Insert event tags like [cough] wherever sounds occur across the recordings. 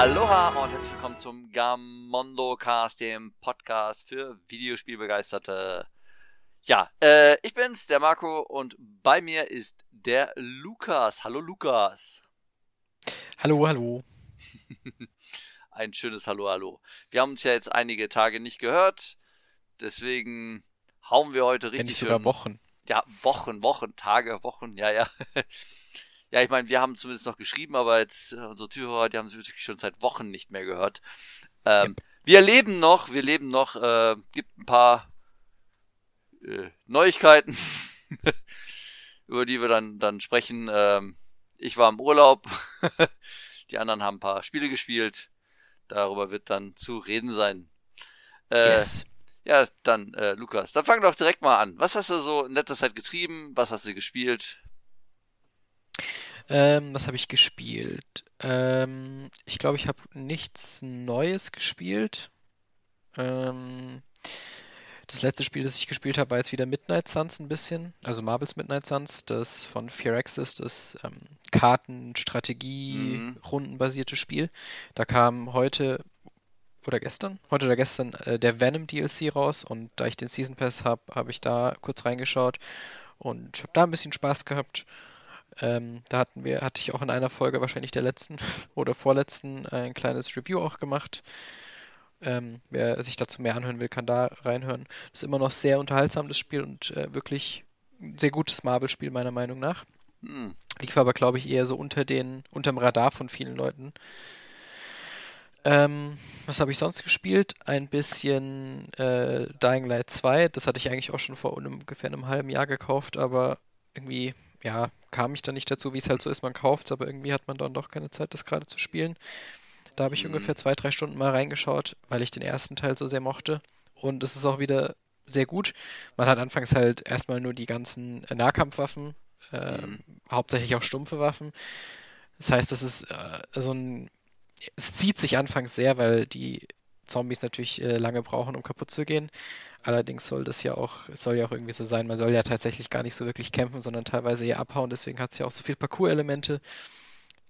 Aloha und herzlich willkommen zum Gamondo Cast, dem Podcast für Videospielbegeisterte. Ja, äh, ich bin's, der Marco, und bei mir ist der Lukas. Hallo Lukas. Hallo, hallo. [laughs] Ein schönes Hallo, hallo. Wir haben uns ja jetzt einige Tage nicht gehört, deswegen hauen wir heute richtig. Wenn nicht sogar Wochen. Ja, Wochen, Wochen, Tage, Wochen, ja, ja. Ja, ich meine, wir haben zumindest noch geschrieben, aber jetzt äh, unsere Zuhörer, die haben sie wirklich schon seit Wochen nicht mehr gehört. Ähm, ja. Wir leben noch, wir leben noch. Äh, gibt ein paar äh, Neuigkeiten, [laughs] über die wir dann, dann sprechen. Ähm, ich war im Urlaub, [laughs] die anderen haben ein paar Spiele gespielt. Darüber wird dann zu reden sein. Äh, yes. Ja, dann, äh, Lukas, dann fang doch direkt mal an. Was hast du so in letzter Zeit getrieben? Was hast du gespielt? Ähm, was habe ich gespielt? Ähm, ich glaube, ich habe nichts Neues gespielt. Ähm, das letzte Spiel, das ich gespielt habe, war jetzt wieder Midnight Suns ein bisschen. Also Marvel's Midnight Suns, das von Firaxis, das ähm, mhm. rundenbasierte Spiel. Da kam heute oder gestern, heute oder gestern, äh, der Venom DLC raus und da ich den Season Pass habe, habe ich da kurz reingeschaut und habe da ein bisschen Spaß gehabt. Ähm, da hatten wir, hatte ich auch in einer Folge wahrscheinlich der letzten [laughs] oder vorletzten äh, ein kleines Review auch gemacht. Ähm, wer sich dazu mehr anhören will, kann da reinhören. Ist immer noch sehr unterhaltsam, das Spiel und äh, wirklich ein sehr gutes Marvel-Spiel, meiner Meinung nach. Hm. Lief aber, glaube ich, eher so unter den, unterm Radar von vielen Leuten. Ähm, was habe ich sonst gespielt? Ein bisschen äh, Dying Light 2. Das hatte ich eigentlich auch schon vor ungefähr einem halben Jahr gekauft, aber irgendwie ja, kam ich dann nicht dazu, wie es halt so ist, man kauft es, aber irgendwie hat man dann doch keine Zeit, das gerade zu spielen. Da habe ich mhm. ungefähr zwei, drei Stunden mal reingeschaut, weil ich den ersten Teil so sehr mochte. Und es ist auch wieder sehr gut. Man hat anfangs halt erstmal nur die ganzen Nahkampfwaffen, äh, mhm. hauptsächlich auch stumpfe Waffen. Das heißt, das ist äh, so ein. Es zieht sich anfangs sehr, weil die Zombies natürlich äh, lange brauchen, um kaputt zu gehen. Allerdings soll das ja auch, es soll ja auch irgendwie so sein, man soll ja tatsächlich gar nicht so wirklich kämpfen, sondern teilweise eher abhauen, deswegen hat es ja auch so viel Parcours-Elemente.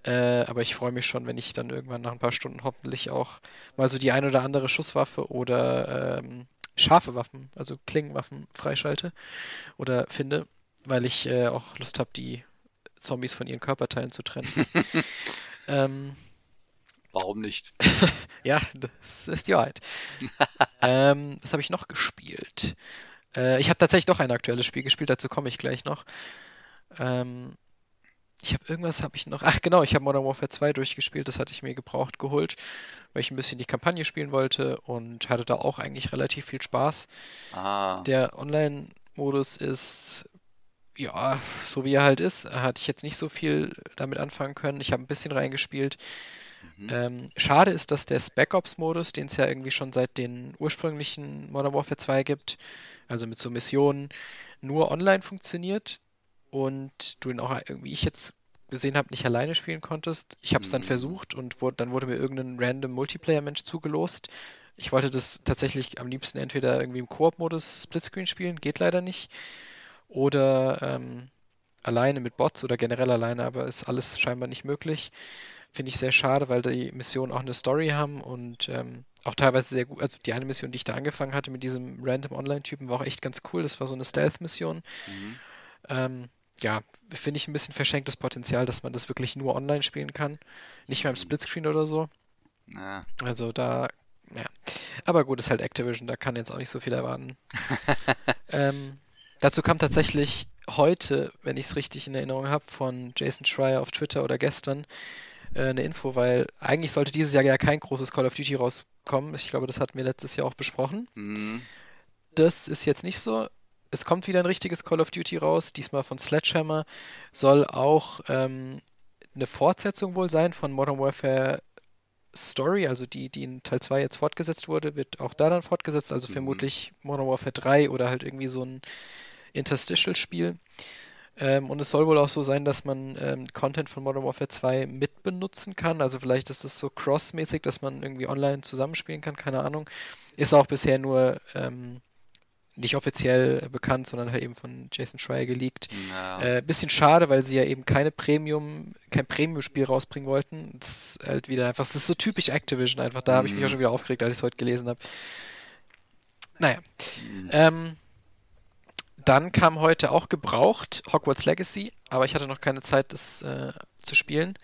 Äh, aber ich freue mich schon, wenn ich dann irgendwann nach ein paar Stunden hoffentlich auch mal so die ein oder andere Schusswaffe oder ähm, scharfe Waffen, also Klingenwaffen freischalte oder finde, weil ich äh, auch Lust habe, die Zombies von ihren Körperteilen zu trennen. [laughs] ähm, Warum nicht? [laughs] ja, das ist die Wahrheit. [laughs] ähm, was habe ich noch gespielt? Äh, ich habe tatsächlich doch ein aktuelles Spiel gespielt, dazu komme ich gleich noch. Ähm, ich habe irgendwas habe ich noch. Ach genau, ich habe Modern Warfare 2 durchgespielt, das hatte ich mir gebraucht geholt, weil ich ein bisschen die Kampagne spielen wollte und hatte da auch eigentlich relativ viel Spaß. Ah. Der Online-Modus ist ja, so wie er halt ist, hatte ich jetzt nicht so viel damit anfangen können. Ich habe ein bisschen reingespielt. Mhm. Ähm, schade ist, dass der Spec Ops-Modus, den es ja irgendwie schon seit den ursprünglichen Modern Warfare 2 gibt, also mit so Missionen, nur online funktioniert und du ihn auch irgendwie ich jetzt gesehen habe, nicht alleine spielen konntest. Ich habe es dann mhm. versucht und wurde, dann wurde mir irgendein random Multiplayer-Mensch zugelost. Ich wollte das tatsächlich am liebsten entweder irgendwie im Koop-Modus Splitscreen spielen, geht leider nicht. Oder ähm, alleine mit Bots oder generell alleine, aber ist alles scheinbar nicht möglich. Finde ich sehr schade, weil die Missionen auch eine Story haben und ähm, auch teilweise sehr gut. Also die eine Mission, die ich da angefangen hatte mit diesem random Online-Typen, war auch echt ganz cool. Das war so eine Stealth-Mission. Mhm. Ähm, ja, finde ich ein bisschen verschenktes Potenzial, dass man das wirklich nur online spielen kann. Nicht mehr im mhm. Splitscreen oder so. Ja. Also da, ja. Aber gut, ist halt Activision, da kann jetzt auch nicht so viel erwarten. [laughs] ähm, dazu kam tatsächlich heute, wenn ich es richtig in Erinnerung habe, von Jason Schreier auf Twitter oder gestern, äh, eine Info, weil eigentlich sollte dieses Jahr ja kein großes Call of Duty rauskommen. Ich glaube, das hatten wir letztes Jahr auch besprochen. Mhm. Das ist jetzt nicht so. Es kommt wieder ein richtiges Call of Duty raus, diesmal von Sledgehammer. Soll auch ähm, eine Fortsetzung wohl sein von Modern Warfare Story, also die, die in Teil 2 jetzt fortgesetzt wurde, wird auch da dann fortgesetzt, also mhm. vermutlich Modern Warfare 3 oder halt irgendwie so ein Interstitial-Spiel. Ähm, und es soll wohl auch so sein, dass man ähm, Content von Modern Warfare 2 mitbenutzen kann. Also vielleicht ist das so cross-mäßig, dass man irgendwie online zusammenspielen kann, keine Ahnung. Ist auch bisher nur ähm, nicht offiziell bekannt, sondern halt eben von Jason Schreier geleakt. Ja. Äh, bisschen schade, weil sie ja eben keine Premium, kein Premium-Spiel rausbringen wollten. Das ist halt wieder einfach, das ist so typisch Activision einfach. Da habe ich mich Mhm. auch schon wieder aufgeregt, als ich es heute gelesen habe. Naja. Mhm. Dann kam heute auch gebraucht Hogwarts Legacy, aber ich hatte noch keine Zeit, das äh, zu spielen.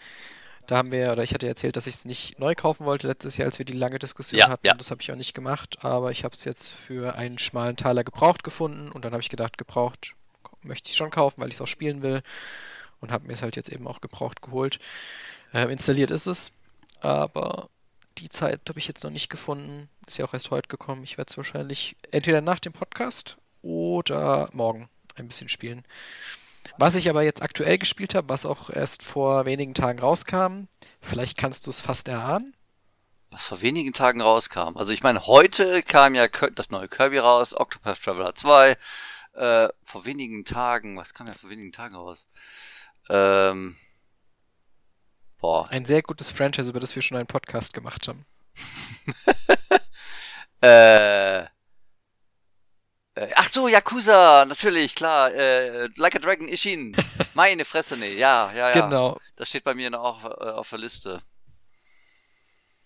Da haben wir, oder ich hatte erzählt, dass ich es nicht neu kaufen wollte letztes Jahr, als wir die lange Diskussion Ja, hatten. ja. Das habe ich auch nicht gemacht, aber ich habe es jetzt für einen schmalen Taler gebraucht gefunden und dann habe ich gedacht, gebraucht möchte ich schon kaufen, weil ich es auch spielen will und habe mir es halt jetzt eben auch gebraucht geholt. Ähm, installiert ist es, aber die Zeit habe ich jetzt noch nicht gefunden. Ist ja auch erst heute gekommen. Ich werde es wahrscheinlich entweder nach dem Podcast oder morgen ein bisschen spielen. Was ich aber jetzt aktuell gespielt habe, was auch erst vor wenigen Tagen rauskam, vielleicht kannst du es fast erahnen. Was vor wenigen Tagen rauskam. Also ich meine, heute kam ja das neue Kirby raus, Octopath Traveler 2. Äh, vor wenigen Tagen, was kam ja vor wenigen Tagen raus? Ähm, boah. Ein sehr gutes Franchise, über das wir schon einen Podcast gemacht haben. [laughs] Äh, äh, ach so, Yakuza, natürlich, klar. Äh, like a Dragon Ishin. [laughs] Meine Fresse, nee, ja, ja, ja. Genau. Das steht bei mir noch auf, äh, auf der Liste.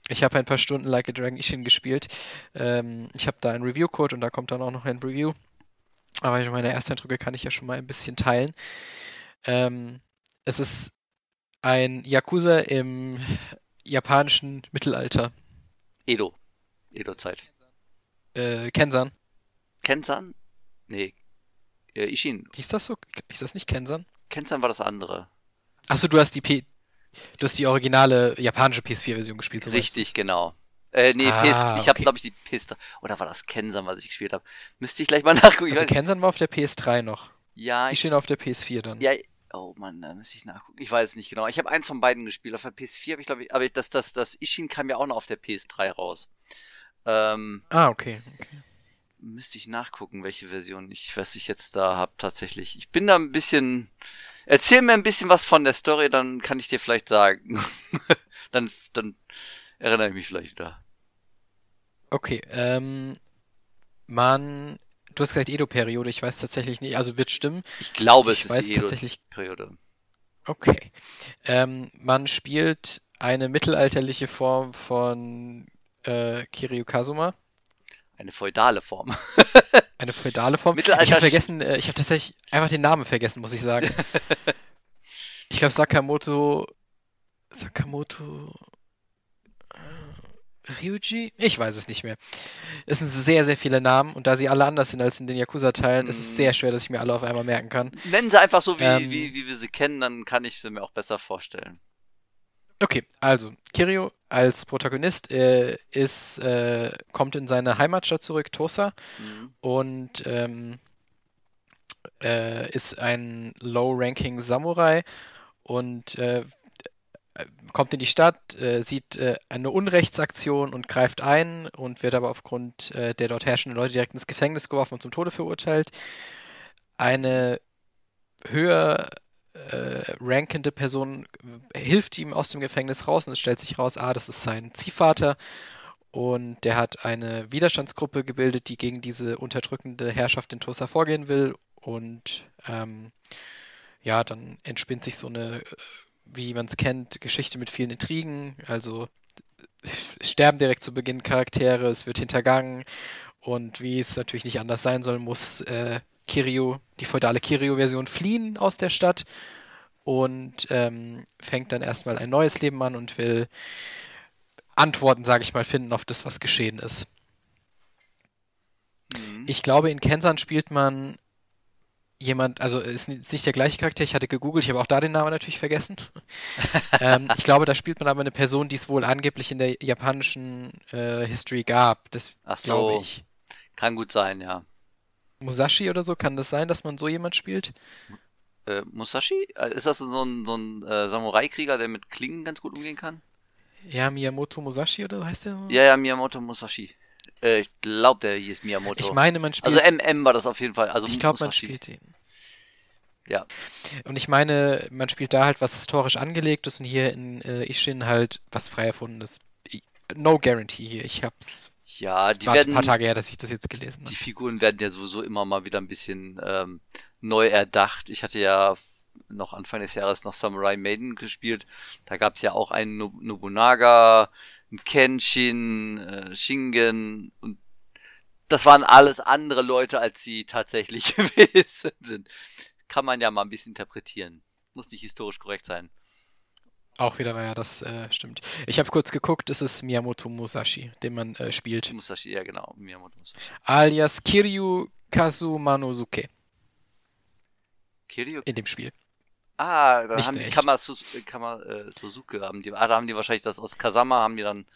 Ich habe ein paar Stunden Like a Dragon Ishin gespielt. Ähm, ich habe da einen Review-Code und da kommt dann auch noch ein Review. Aber meine Ersteindrücke kann ich ja schon mal ein bisschen teilen. Ähm, es ist ein Yakuza im japanischen Mittelalter. Edo. Edo-Zeit. Äh, Kensan. Kensan? Nee. Äh, Ishin. Hieß das so? Hieß das nicht Kensan? Kensan war das andere. Achso, du hast die P du hast die originale japanische PS4-Version gespielt, so Richtig, genau. Äh, nee, Ah, PS, ich habe okay. glaube ich die PS, oder war das Kensan, was ich gespielt habe? Müsste ich gleich mal [laughs] nachgucken. Also Kensan war auf der PS3 noch. ja, ich, Ishin auf der PS4 dann. ja, oh Mann, da müsste ich nachgucken. Ich weiß es nicht genau. Ich habe eins von beiden gespielt. Auf der PS4 habe ich glaube ich, aber das, das, das Ishin kam ja auch noch auf der PS3 raus. Ähm, Ah, okay. okay. Müsste ich nachgucken, welche Version ich, was ich jetzt da habe tatsächlich. Ich bin da ein bisschen. Erzähl mir ein bisschen was von der Story, dann kann ich dir vielleicht sagen. [laughs] dann, dann erinnere ich mich vielleicht wieder. Okay, ähm, man, du hast gesagt Edo-Periode, ich weiß tatsächlich nicht, also wird stimmen. Ich glaube, ich es weiß ist die tatsächlich, Edo-Periode. okay. Ähm, man spielt eine mittelalterliche Form von äh, Kiryu Kazuma, Eine feudale Form. [laughs] eine feudale Form. Mittelalter- Ich habe vergessen, äh, ich habe tatsächlich einfach den Namen vergessen, muss ich sagen. [laughs] ich glaube Sakamoto, Sakamoto, äh, Ryuji? Ich weiß es nicht mehr. Es sind sehr, sehr viele Namen und da sie alle anders sind als in den Yakuza-Teilen, ist es Mm. sehr schwer, dass ich mir alle auf einmal merken kann. Nennen sie einfach so, wie, Ähm. wie, wie wir sie kennen, dann kann ich sie mir auch besser vorstellen. Okay, also Kiryu als Protagonist äh, ist, äh, kommt in seine Heimatstadt zurück, Tosa, Mhm. und ähm, äh, ist ein Low-Ranking Samurai und äh, kommt in die Stadt, äh, sieht äh, eine Unrechtsaktion und greift ein und wird aber aufgrund der dort herrschenden Leute direkt ins Gefängnis geworfen und zum Tode verurteilt. Eine höher äh, rankende Person hilft ihm aus dem Gefängnis raus und es stellt sich raus, ah, das ist sein Ziehvater und der hat eine Widerstandsgruppe gebildet, die gegen diese unterdrückende Herrschaft in Tosa vorgehen will und ähm, ja, dann entspinnt sich so eine, äh, wie man es kennt, Geschichte mit vielen Intrigen, also sterben direkt zu Beginn Charaktere, es wird hintergangen und wie es natürlich nicht anders sein soll, muss äh, Kiryu, die feudale Kiryu-Version fliehen aus der Stadt und ähm, fängt dann erstmal ein neues Leben an und will Antworten, sage ich mal, finden auf das, was geschehen ist. Mhm. Ich glaube, in Kensan spielt man jemand, also ist nicht der gleiche Charakter, ich hatte gegoogelt, ich habe auch da den Namen natürlich vergessen. [laughs] ähm, ich glaube, da spielt man aber eine Person, die es wohl angeblich in der japanischen äh, History gab. Das Ach glaube so, ich. kann gut sein, ja. Musashi oder so, kann das sein, dass man so jemand spielt? Äh, Musashi? Äh, Ist das so ein, so ein äh, Samurai-Krieger, der mit Klingen ganz gut umgehen kann? Ja, Miyamoto Musashi oder heißt der so? Ja, ja, Miyamoto Musashi. Äh, ich glaube, der hieß Miyamoto. Ich meine, man spielt. also MM war das auf jeden Fall. Also ich glaube, man spielt den. Ja. Und ich meine, man spielt da halt was historisch angelegtes und hier in äh, Ishin halt was frei erfundenes. No guarantee hier. Ich hab's Ja, die werden. ein paar Tage her, dass ich das jetzt gelesen Die habe. Figuren werden ja sowieso immer mal wieder ein bisschen ähm, neu erdacht. Ich hatte ja noch Anfang des Jahres noch Samurai Maiden gespielt. Da gab es ja auch einen Nob- Nobunaga, einen Kenshin, äh, Shingen und das waren alles andere Leute, als sie tatsächlich [laughs] gewesen sind. Kann man ja mal ein bisschen interpretieren. Muss nicht historisch korrekt sein. Auch wieder, ja, das äh, stimmt. Ich habe kurz geguckt, es ist Miyamoto Musashi, den man äh, spielt. Musashi, ja genau, Miyamoto Musashi. Alias Kiryu Kazumanosuke Kiryu? in dem Spiel. Ah, da Nicht haben die. Kama, Sus äh, Kama äh, Suzuki, haben die, ah, da haben die wahrscheinlich das aus Kasama, haben die dann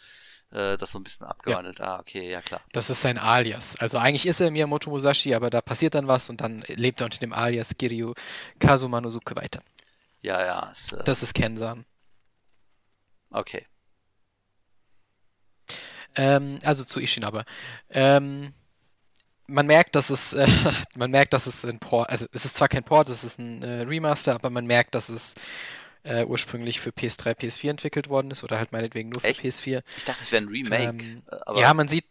äh, das so ein bisschen abgewandelt. Ah, okay, ja klar. Das ist sein Alias. Also eigentlich ist er Miyamoto Musashi, aber da passiert dann was und dann lebt er unter dem Alias Kiryu Kazumanosuke weiter. Ja, ja, ist, äh, Das ist Kensan. Okay. Ähm, also zu Ishin aber. Ähm, man merkt, dass es, äh, [laughs] man merkt, dass es ein Port, also es ist zwar kein Port, es ist ein äh, Remaster, aber man merkt, dass es äh, ursprünglich für PS3, PS4 entwickelt worden ist oder halt meinetwegen nur für Echt? PS4. Ich dachte, es wäre ein Remake. Ähm, äh, ja, man sieht,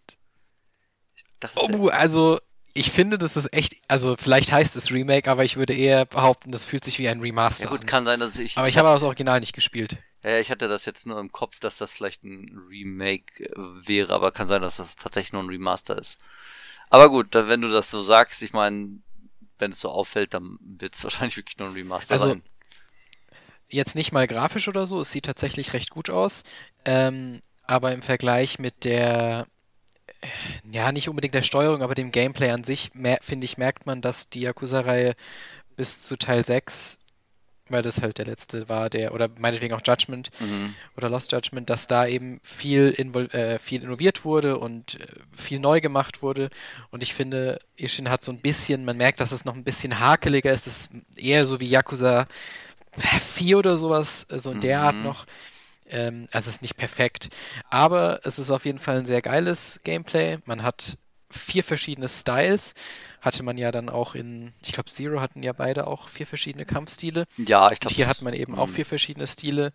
ich dachte, oh, also ich finde, das ist echt, also vielleicht heißt es Remake, aber ich würde eher behaupten, das fühlt sich wie ein Remaster ja gut, an. kann sein, dass ich. Aber ich habe das Original nicht gespielt. Ich hatte das jetzt nur im Kopf, dass das vielleicht ein Remake äh, wäre, aber kann sein, dass das tatsächlich nur ein Remaster ist. Aber gut, wenn du das so sagst, ich meine, wenn es so auffällt, dann wird es [laughs] wahrscheinlich wirklich nur ein Remaster Also, sein. jetzt nicht mal grafisch oder so, es sieht tatsächlich recht gut aus. Ähm, aber im Vergleich mit der, äh, ja, nicht unbedingt der Steuerung, aber dem Gameplay an sich, finde ich, merkt man, dass die Yakuza-Reihe bis zu Teil 6, weil das halt der letzte war, der, oder meinetwegen auch Judgment Mhm. oder Lost Judgment, dass da eben viel, invol äh, viel innoviert wurde und äh, viel neu gemacht wurde. Und ich finde, Ishin hat so ein bisschen, man merkt, dass es noch ein bisschen hakeliger ist. Es ist eher so wie Yakuza 4 oder sowas, äh, so in der Art Mhm. noch. Ähm, also es ist nicht perfekt. Aber es ist auf jeden Fall ein sehr geiles Gameplay. Man hat vier verschiedene Styles. Hatte man ja dann auch in, ich glaube, Zero hatten ja beide auch vier verschiedene Kampfstile. Ja, ich Und glaube. hier hat man eben auch Mhm. vier verschiedene Stile.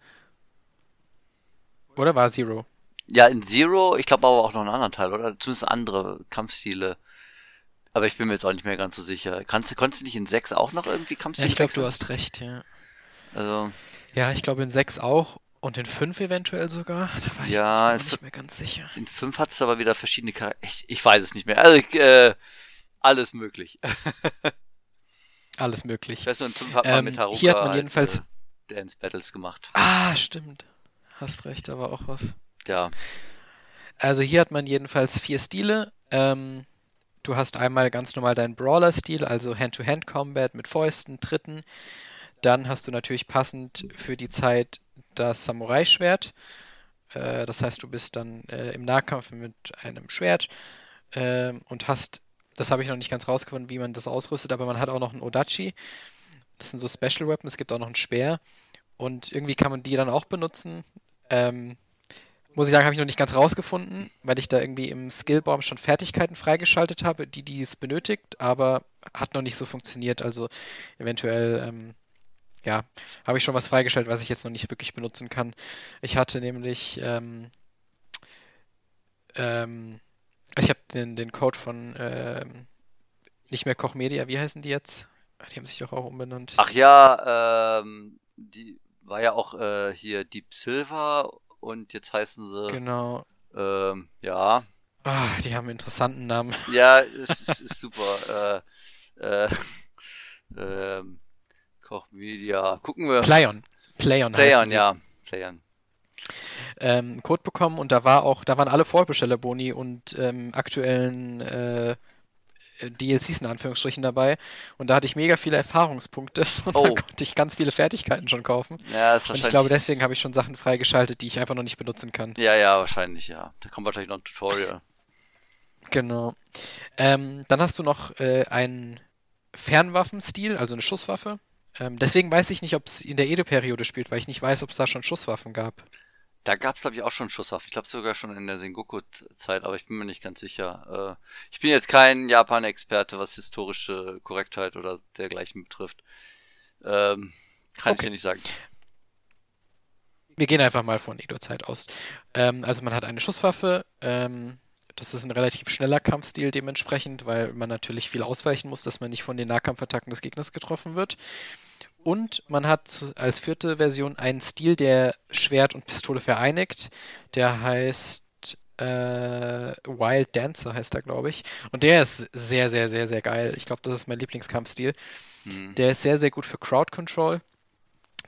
Oder war Zero? Ja, in Zero, ich glaube aber auch noch einen anderen Teil, oder? Zumindest andere Kampfstile. Aber ich bin mir jetzt auch nicht mehr ganz so sicher. Kannst, konntest du nicht in 6 auch noch irgendwie Ja, Kampfstile ich glaube, du hast recht, ja. Also, Ja, ich glaube in 6 auch und in 5 eventuell sogar. Da war ich Ja, mir es- nicht mehr ganz sicher. in 5 hat es aber wieder verschiedene Charaktere. Ich, ich weiß es nicht mehr. Also, ich, äh, alles möglich. [laughs] Alles möglich. Ich weiß nur, in 5 hat man Ähm, mit Haruka hier hat man halt, jedenfalls- äh, Dance Battles gemacht. Ah, stimmt. Hast recht, aber auch was. Ja. Also hier hat man jedenfalls vier Stile. Ähm, du hast einmal ganz normal deinen Brawler-Stil, also Hand-to-Hand-Combat mit Fäusten, Tritten. Dann hast du natürlich passend für die Zeit das Samurai-Schwert. Äh, das heißt, du bist dann äh, im Nahkampf mit einem Schwert ähm, und hast, das habe ich noch nicht ganz rausgefunden, wie man das ausrüstet, aber man hat auch noch einen Odachi. Das sind so Special Weapons, es gibt auch noch ein Speer. Und irgendwie kann man die dann auch benutzen. Ähm, muss ich sagen, habe ich noch nicht ganz rausgefunden, weil ich da irgendwie im Skillbaum schon Fertigkeiten freigeschaltet habe, die dies benötigt, aber hat noch nicht so funktioniert. Also eventuell, ähm, ja, habe ich schon was freigeschaltet, was ich jetzt noch nicht wirklich benutzen kann. Ich hatte nämlich, ähm, ähm, ich habe den, den Code von ähm, nicht mehr Koch Media, wie heißen die jetzt? Die haben sich doch auch umbenannt. Ach ja, ähm, die war ja auch äh, hier Deep Silver und jetzt heißen sie, Genau. ähm, ja, Ah, die haben einen interessanten Namen. [laughs] ja, es ist, ist super. [laughs] Äh, äh, ähm, Koch Media, gucken wir. Playon. Playon Playon, ja, Playon. Ähm, einen Code bekommen und da war auch, da waren alle Vorbesteller-Boni und ähm, aktuellen äh, DLCs in Anführungsstrichen dabei und da hatte ich mega viele Erfahrungspunkte [laughs] und Oh. dann konnte ich ganz viele Fertigkeiten schon kaufen. Ja, ist Und wahrscheinlich. ich glaube, deswegen habe ich schon Sachen freigeschaltet, die ich einfach noch nicht benutzen kann. Ja, ja, wahrscheinlich, ja. Da kommt wahrscheinlich noch ein Tutorial. Genau. Ähm, dann hast du noch äh, einen Fernwaffenstil, also eine Schusswaffe. Ähm, deswegen weiß ich nicht, ob es in der Edo-Periode spielt, weil ich nicht weiß, ob es da schon Schusswaffen gab. Da gab's glaube ich, auch schon Schusswaffen. Ich glaube sogar schon in der Sengoku-Zeit, aber ich bin mir nicht ganz sicher. Äh, ich bin jetzt kein Japan-Experte, was historische Korrektheit oder dergleichen betrifft. Ähm, kann ich Okay. dir nicht sagen. Wir gehen einfach mal von Edo-Zeit aus. Ähm, also man hat eine Schusswaffe. Ähm, Das ist ein relativ schneller Kampfstil dementsprechend, weil man natürlich viel ausweichen muss, dass man nicht von den Nahkampfattacken des Gegners getroffen wird. Und man hat als vierte Version einen Stil, der Schwert und Pistole vereinigt. Der heißt äh, Wild Dancer, heißt er, glaube ich. Und der ist sehr, sehr, sehr, sehr geil. Ich glaube, das ist mein Lieblingskampfstil. Hm. Der ist sehr, sehr gut für Crowd Control.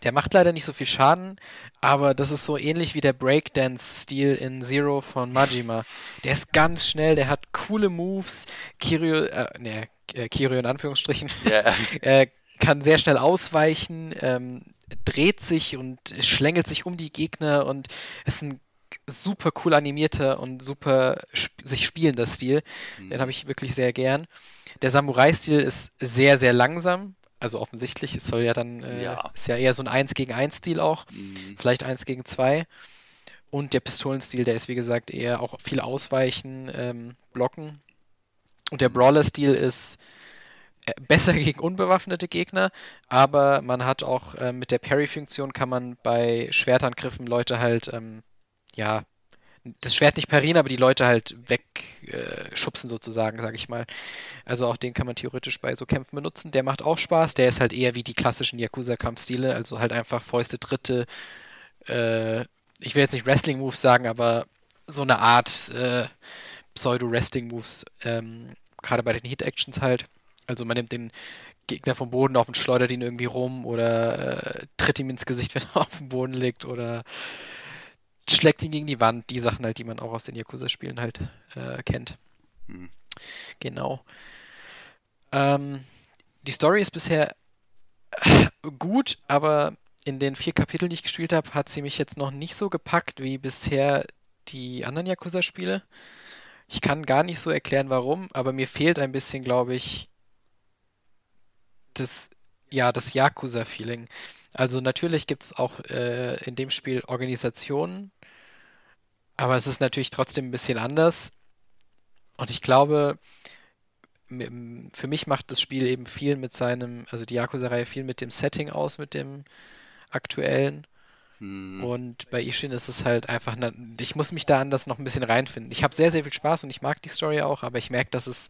Der macht leider nicht so viel Schaden, aber das ist so ähnlich wie der Breakdance-Stil in Zero von Majima. Der ist ganz schnell, der hat coole Moves. Kiryu, äh, ne, Kiryu in Anführungsstrichen, yeah. [laughs] äh, kann sehr schnell ausweichen, ähm, dreht sich und schlängelt sich um die Gegner und ist ein super cool animierter und super sp sich spielender Stil. Mhm. Den habe ich wirklich sehr gern. Der Samurai-Stil ist sehr, sehr langsam. Also offensichtlich, es soll ja dann, äh, ja. ist ja eher so ein 1 gegen 1 Stil auch. Mhm. Vielleicht 1 gegen 2. Und der Pistolenstil, der ist wie gesagt eher auch viel ausweichen, ähm, blocken. Und der Brawler-Stil ist besser [laughs] gegen unbewaffnete Gegner, aber man hat auch äh, mit der Parry-Funktion kann man bei Schwertangriffen Leute halt, ähm, ja, das Schwert nicht parieren, aber die Leute halt wegschubsen äh, sozusagen, sag ich mal. Also auch den kann man theoretisch bei so Kämpfen benutzen. Der macht auch Spaß. Der ist halt eher wie die klassischen Yakuza-Kampfstile, also halt einfach Fäuste, Dritte. Äh, ich will jetzt nicht Wrestling-Moves sagen, aber so eine Art äh, Pseudo-Wrestling-Moves, ähm, gerade bei den Hit-Actions halt. Also man nimmt den Gegner vom Boden auf und schleudert ihn irgendwie rum oder äh, tritt ihm ins Gesicht, [laughs] wenn er auf dem Boden liegt oder schlägt ihn gegen die Wand. Die Sachen halt, die man auch aus den Yakuza-Spielen halt äh, kennt. Hm. Genau. Ähm, die Story ist bisher [sighs] gut, aber in den vier Kapiteln, die ich gespielt habe, hat sie mich jetzt noch nicht so gepackt wie bisher die anderen Yakuza-Spiele. Ich kann gar nicht so erklären, warum, aber mir fehlt ein bisschen, glaube ich, das, ja, das Yakuza-Feeling. Also natürlich gibt es auch äh, in dem Spiel Organisationen, aber es ist natürlich trotzdem ein bisschen anders. Und ich glaube, für mich macht das Spiel eben viel mit seinem, also die Yakuza-Reihe viel mit dem Setting aus, mit dem aktuellen. Hm. Und bei Ishin ist es halt einfach, ich muss mich da anders noch ein bisschen reinfinden. Ich habe sehr, sehr viel Spaß und ich mag die Story auch, aber ich merke, dass es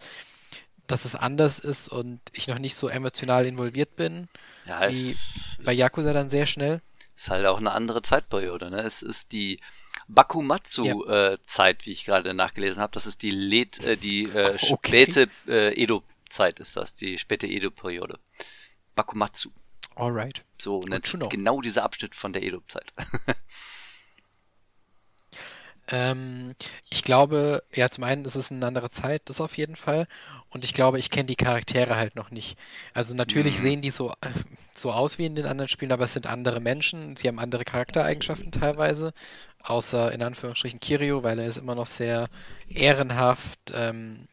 dass es anders ist und ich noch nicht so emotional involviert bin. Ja, wie bei Yakuza dann sehr schnell. Ist halt auch eine andere Zeitperiode, ne? Es ist die Bakumatsu-Zeit, ja. äh, wie ich gerade nachgelesen habe. Das ist die, Led, äh, die äh, [laughs] späte äh, Edo-Zeit ist das, die späte Edo-Periode. Bakumatsu. Alright. So nennt sich genau dieser Abschnitt von der Edo-Zeit. [laughs] ähm, ich glaube, ja, zum einen ist es eine andere Zeit, das auf jeden Fall. Und ich glaube, ich kenne die Charaktere halt noch nicht. Also natürlich mhm. sehen die so, [laughs] so aus wie in den anderen Spielen, aber es sind andere Menschen. Sie haben andere Charaktereigenschaften teilweise. Außer in Anführungsstrichen Kirio, weil er ist immer noch sehr ehrenhaft, ähm,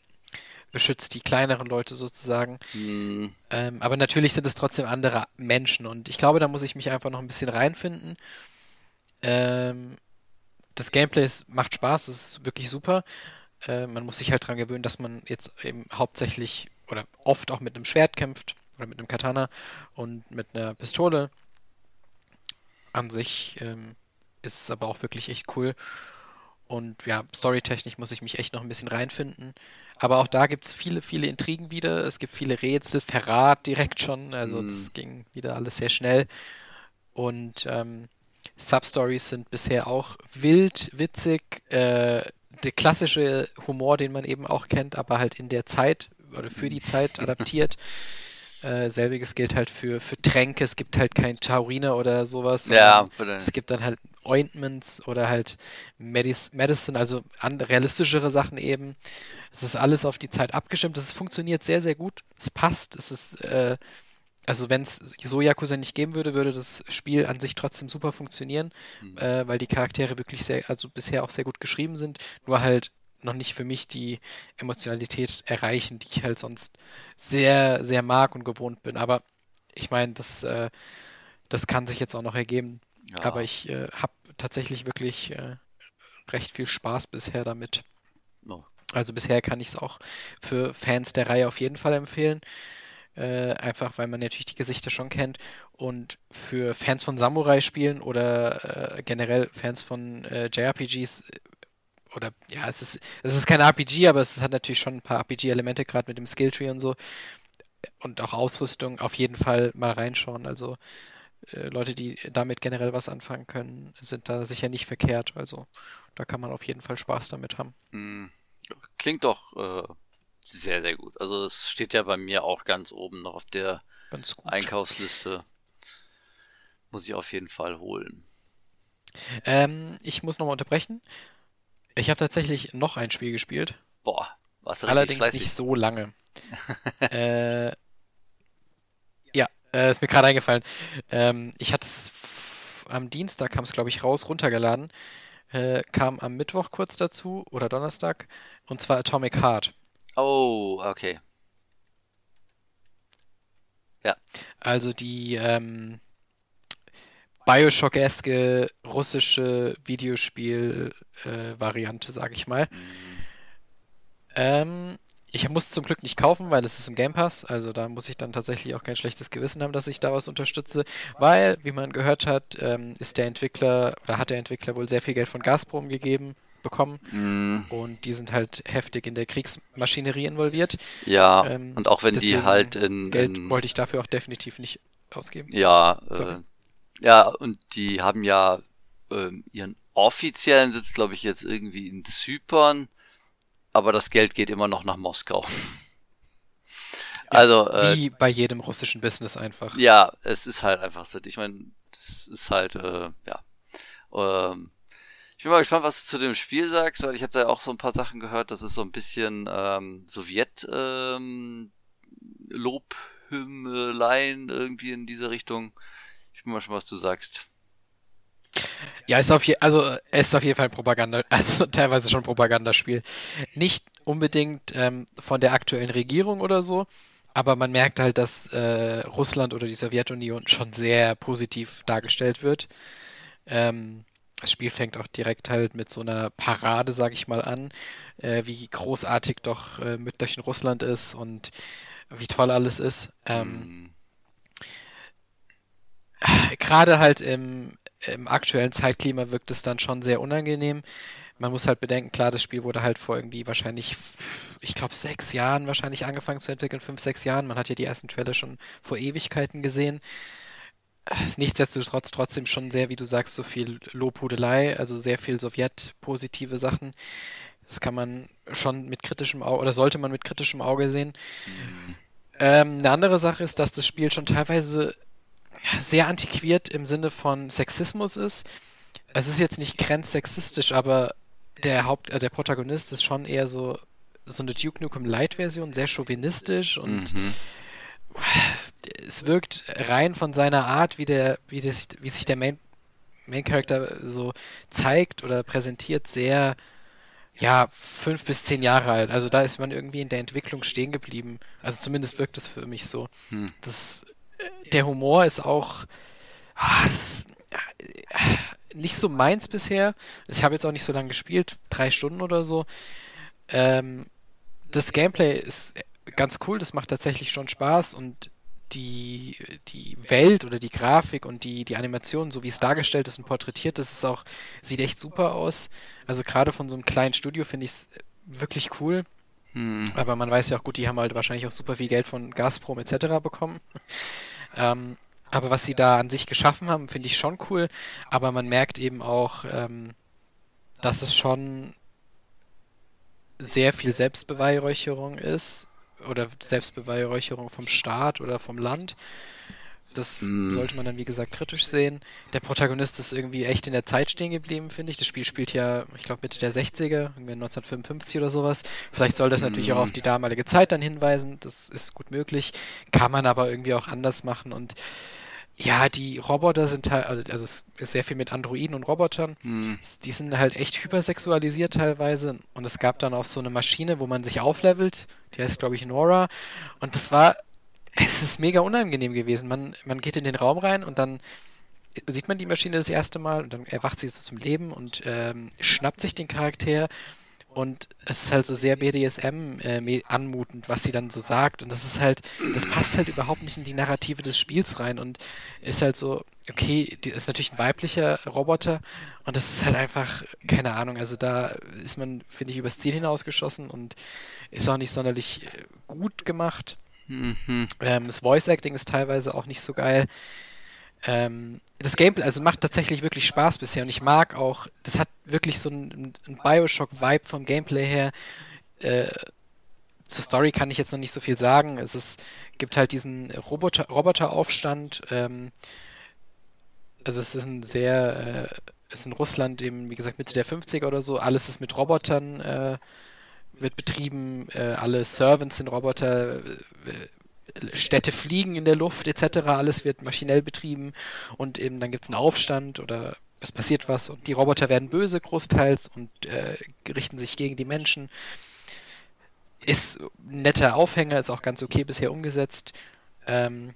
beschützt die kleineren Leute sozusagen. Mhm. Ähm, aber natürlich sind es trotzdem andere Menschen. Und ich glaube, da muss ich mich einfach noch ein bisschen reinfinden. Ähm, das Gameplay ist, macht Spaß, es ist wirklich super. Äh, man muss sich halt daran gewöhnen, dass man jetzt eben hauptsächlich oder oft auch mit einem Schwert kämpft oder mit einem Katana und mit einer Pistole. An sich ähm, ist es aber auch wirklich echt cool. Und ja, storytechnisch muss ich mich echt noch ein bisschen reinfinden. Aber auch da gibt es viele, viele Intrigen wieder. Es gibt viele Rätsel, Verrat direkt schon. Also mm. das ging wieder alles sehr schnell. Und ähm, Substories sind bisher auch wild, witzig. Äh, der klassische Humor, den man eben auch kennt, aber halt in der Zeit oder für die Zeit [laughs] adaptiert. Äh, selbiges gilt halt für, für Tränke, es gibt halt kein Tauriner oder sowas. Ja, bitte. Es gibt dann halt Ointments oder halt Medic Medicine, also realistischere Sachen eben. Es ist alles auf die Zeit abgestimmt. Es funktioniert sehr, sehr gut. Es passt. Es ist äh, also wenn es so Yakuza nicht geben würde, würde das Spiel an sich trotzdem super funktionieren, mhm. äh, weil die Charaktere wirklich sehr, also bisher auch sehr gut geschrieben sind, nur halt noch nicht für mich die Emotionalität erreichen, die ich halt sonst sehr, sehr mag und gewohnt bin. Aber ich meine, das, äh, das kann sich jetzt auch noch ergeben. Ja. Aber ich äh, habe tatsächlich wirklich äh, recht viel Spaß bisher damit. Oh. Also bisher kann ich es auch für Fans der Reihe auf jeden Fall empfehlen. Äh, einfach weil man natürlich die Gesichter schon kennt. Und für Fans von Samurai-Spielen oder äh, generell Fans von äh, JRPGs oder ja, es ist, es ist kein RPG, aber es hat natürlich schon ein paar RPG-Elemente, gerade mit dem Skilltree und so. Und auch Ausrüstung auf jeden Fall mal reinschauen. Also äh, Leute, die damit generell was anfangen können, sind da sicher nicht verkehrt. Also da kann man auf jeden Fall Spaß damit haben. Hm, klingt doch äh, sehr, sehr gut. Also es steht ja bei mir auch ganz oben noch auf der Einkaufsliste. Muss ich auf jeden Fall holen. Ähm, ich muss nochmal unterbrechen. Ich habe tatsächlich noch ein Spiel gespielt. Boah, was Allerdings fleißig. nicht so lange. [laughs] äh, ja, äh, ist mir gerade eingefallen. Ähm, ich hatte es am Dienstag, kam es glaube ich raus, runtergeladen. Äh, kam am Mittwoch kurz dazu oder Donnerstag. Und zwar Atomic Heart. Oh, okay. Ja. Also die ähm, Bioshock-eske russische Videospiel-Variante, äh, sag ich mal. Mhm. Ähm, ich muss es zum Glück nicht kaufen, weil es ist im Game Pass. Also da muss ich dann tatsächlich auch kein schlechtes Gewissen haben, dass ich da was unterstütze. Weil, wie man gehört hat, ähm, ist der Entwickler oder hat der Entwickler wohl sehr viel Geld von Gazprom gegeben bekommen mm. und die sind halt heftig in der Kriegsmaschinerie involviert. Ja, ähm, und auch wenn die halt in, Geld in... wollte ich dafür auch definitiv nicht ausgeben. Ja, äh, ja, und die haben ja äh, ihren offiziellen Sitz, glaube ich, jetzt irgendwie in Zypern, aber das Geld geht immer noch nach Moskau. also äh, wie bei jedem russischen Business einfach. Ja, es ist halt einfach so. Ich meine, das ist halt äh, ja. Ähm, bin mal gespannt, was du zu dem Spiel sagst, weil ich habe da auch so ein paar Sachen gehört, das ist so ein bisschen ähm, Sowjet ähm, irgendwie in diese Richtung bin mal schon, was du sagst. Ja, ist auf also ist auf jeden Fall ein Propaganda, [laughs] also teilweise schon ein Propagandaspiel. Nicht unbedingt ähm, von der aktuellen Regierung oder so, aber man merkt halt, dass äh, Russland oder die Sowjetunion schon sehr positiv dargestellt wird. Ähm, das Spiel fängt auch direkt halt mit so einer Parade, sag ich mal, an, äh, wie großartig doch äh, Mütterchen Russland ist und wie toll alles ist. Ähm, mm gerade halt im, im aktuellen Zeitklima wirkt es dann schon sehr unangenehm. Man muss halt bedenken, klar, das Spiel wurde halt vor irgendwie wahrscheinlich, ich glaube, sechs Jahren wahrscheinlich angefangen zu entwickeln, fünf, sechs Jahren. Man hat ja die ersten Trailer schon vor Ewigkeiten gesehen. Ist nichtsdestotrotz trotzdem schon sehr, wie du sagst, so viel Lobhudelei, also sehr viel Sowjet-positive Sachen. Das kann man schon mit kritischem Auge, oder sollte man mit kritischem Auge sehen. Mhm. Ähm, eine andere Sache ist, dass das Spiel schon teilweise sehr antiquiert im Sinne von Sexismus ist. Es ist jetzt nicht grenzsexistisch, aber der Haupt, äh, der Protagonist ist schon eher so so eine Duke Nukem Light Version, sehr chauvinistisch und mhm. Es wirkt rein von seiner Art, wie der, wie das, wie sich der Main Main Character so zeigt oder präsentiert, sehr ja, fünf bis zehn Jahre alt. Also da ist man irgendwie in der Entwicklung stehen geblieben. Also zumindest wirkt es für mich so. Hm. Das der Humor ist auch ah, ist, äh, nicht so meins bisher. Ich habe jetzt auch nicht so lange gespielt, drei Stunden oder so. Ähm, das Gameplay ist ganz cool, das macht tatsächlich schon Spaß und die, die Welt oder die Grafik und die, die Animation, so wie es dargestellt ist und porträtiert ist, ist auch, sieht echt super aus. Also gerade von so einem kleinen Studio finde ich es wirklich cool. Hm. Aber man weiß ja auch gut, die haben halt wahrscheinlich auch super viel Geld von Gazprom etc. bekommen. [laughs] Ähm, aber was sie da an sich geschaffen haben, finde ich schon cool. Aber man merkt eben auch, ähm, dass es schon sehr viel Selbstbeweihräucherung ist. Oder Selbstbeweihräucherung vom Staat oder vom Land. Das mm. sollte man dann, wie gesagt, kritisch sehen. Der Protagonist ist irgendwie echt in der Zeit stehen geblieben, finde ich. Das Spiel spielt ja, ich glaube, Mitte der 60er, 1955 oder sowas. Vielleicht soll das mm. natürlich auch auf die damalige Zeit dann hinweisen. Das ist gut möglich. Kann man aber irgendwie auch anders machen. Und ja, die Roboter sind halt, also, also es ist sehr viel mit Androiden und Robotern. Mm. Die sind halt echt hypersexualisiert teilweise. Und es gab dann auch so eine Maschine, wo man sich auflevelt. Die heißt, glaube ich, Nora. Und das war es ist mega unangenehm gewesen. Man, man geht in den Raum rein und dann sieht man die Maschine das erste Mal und dann erwacht sie zum Leben und ähm, schnappt sich den Charakter und es ist halt so sehr BDSM äh, anmutend, was sie dann so sagt und das ist halt, das passt halt überhaupt nicht in die Narrative des Spiels rein und ist halt so, okay, die ist natürlich ein weiblicher Roboter und das ist halt einfach, keine Ahnung, also da ist man, finde ich, übers Ziel hinausgeschossen und ist auch nicht sonderlich äh, gut gemacht. Mhm. Ähm, das Voice Acting ist teilweise auch nicht so geil. Ähm, das Gameplay, also macht tatsächlich wirklich Spaß bisher und ich mag auch, das hat wirklich so einen, einen Bioshock-Vibe vom Gameplay her. Äh, zur Story kann ich jetzt noch nicht so viel sagen. Es ist, gibt halt diesen Roboter, Roboteraufstand. Ähm, also es ist ein sehr, äh, ist in Russland eben, wie gesagt, Mitte der 50er oder so. Alles ist mit Robotern äh, wird betrieben. Äh, alle Servants sind Roboter. Städte fliegen in der Luft etc. Alles wird maschinell betrieben und eben dann gibt es einen Aufstand oder es passiert was und die Roboter werden böse großteils und äh, richten sich gegen die Menschen. Ist ein netter Aufhänger, ist auch ganz okay bisher umgesetzt. Ähm,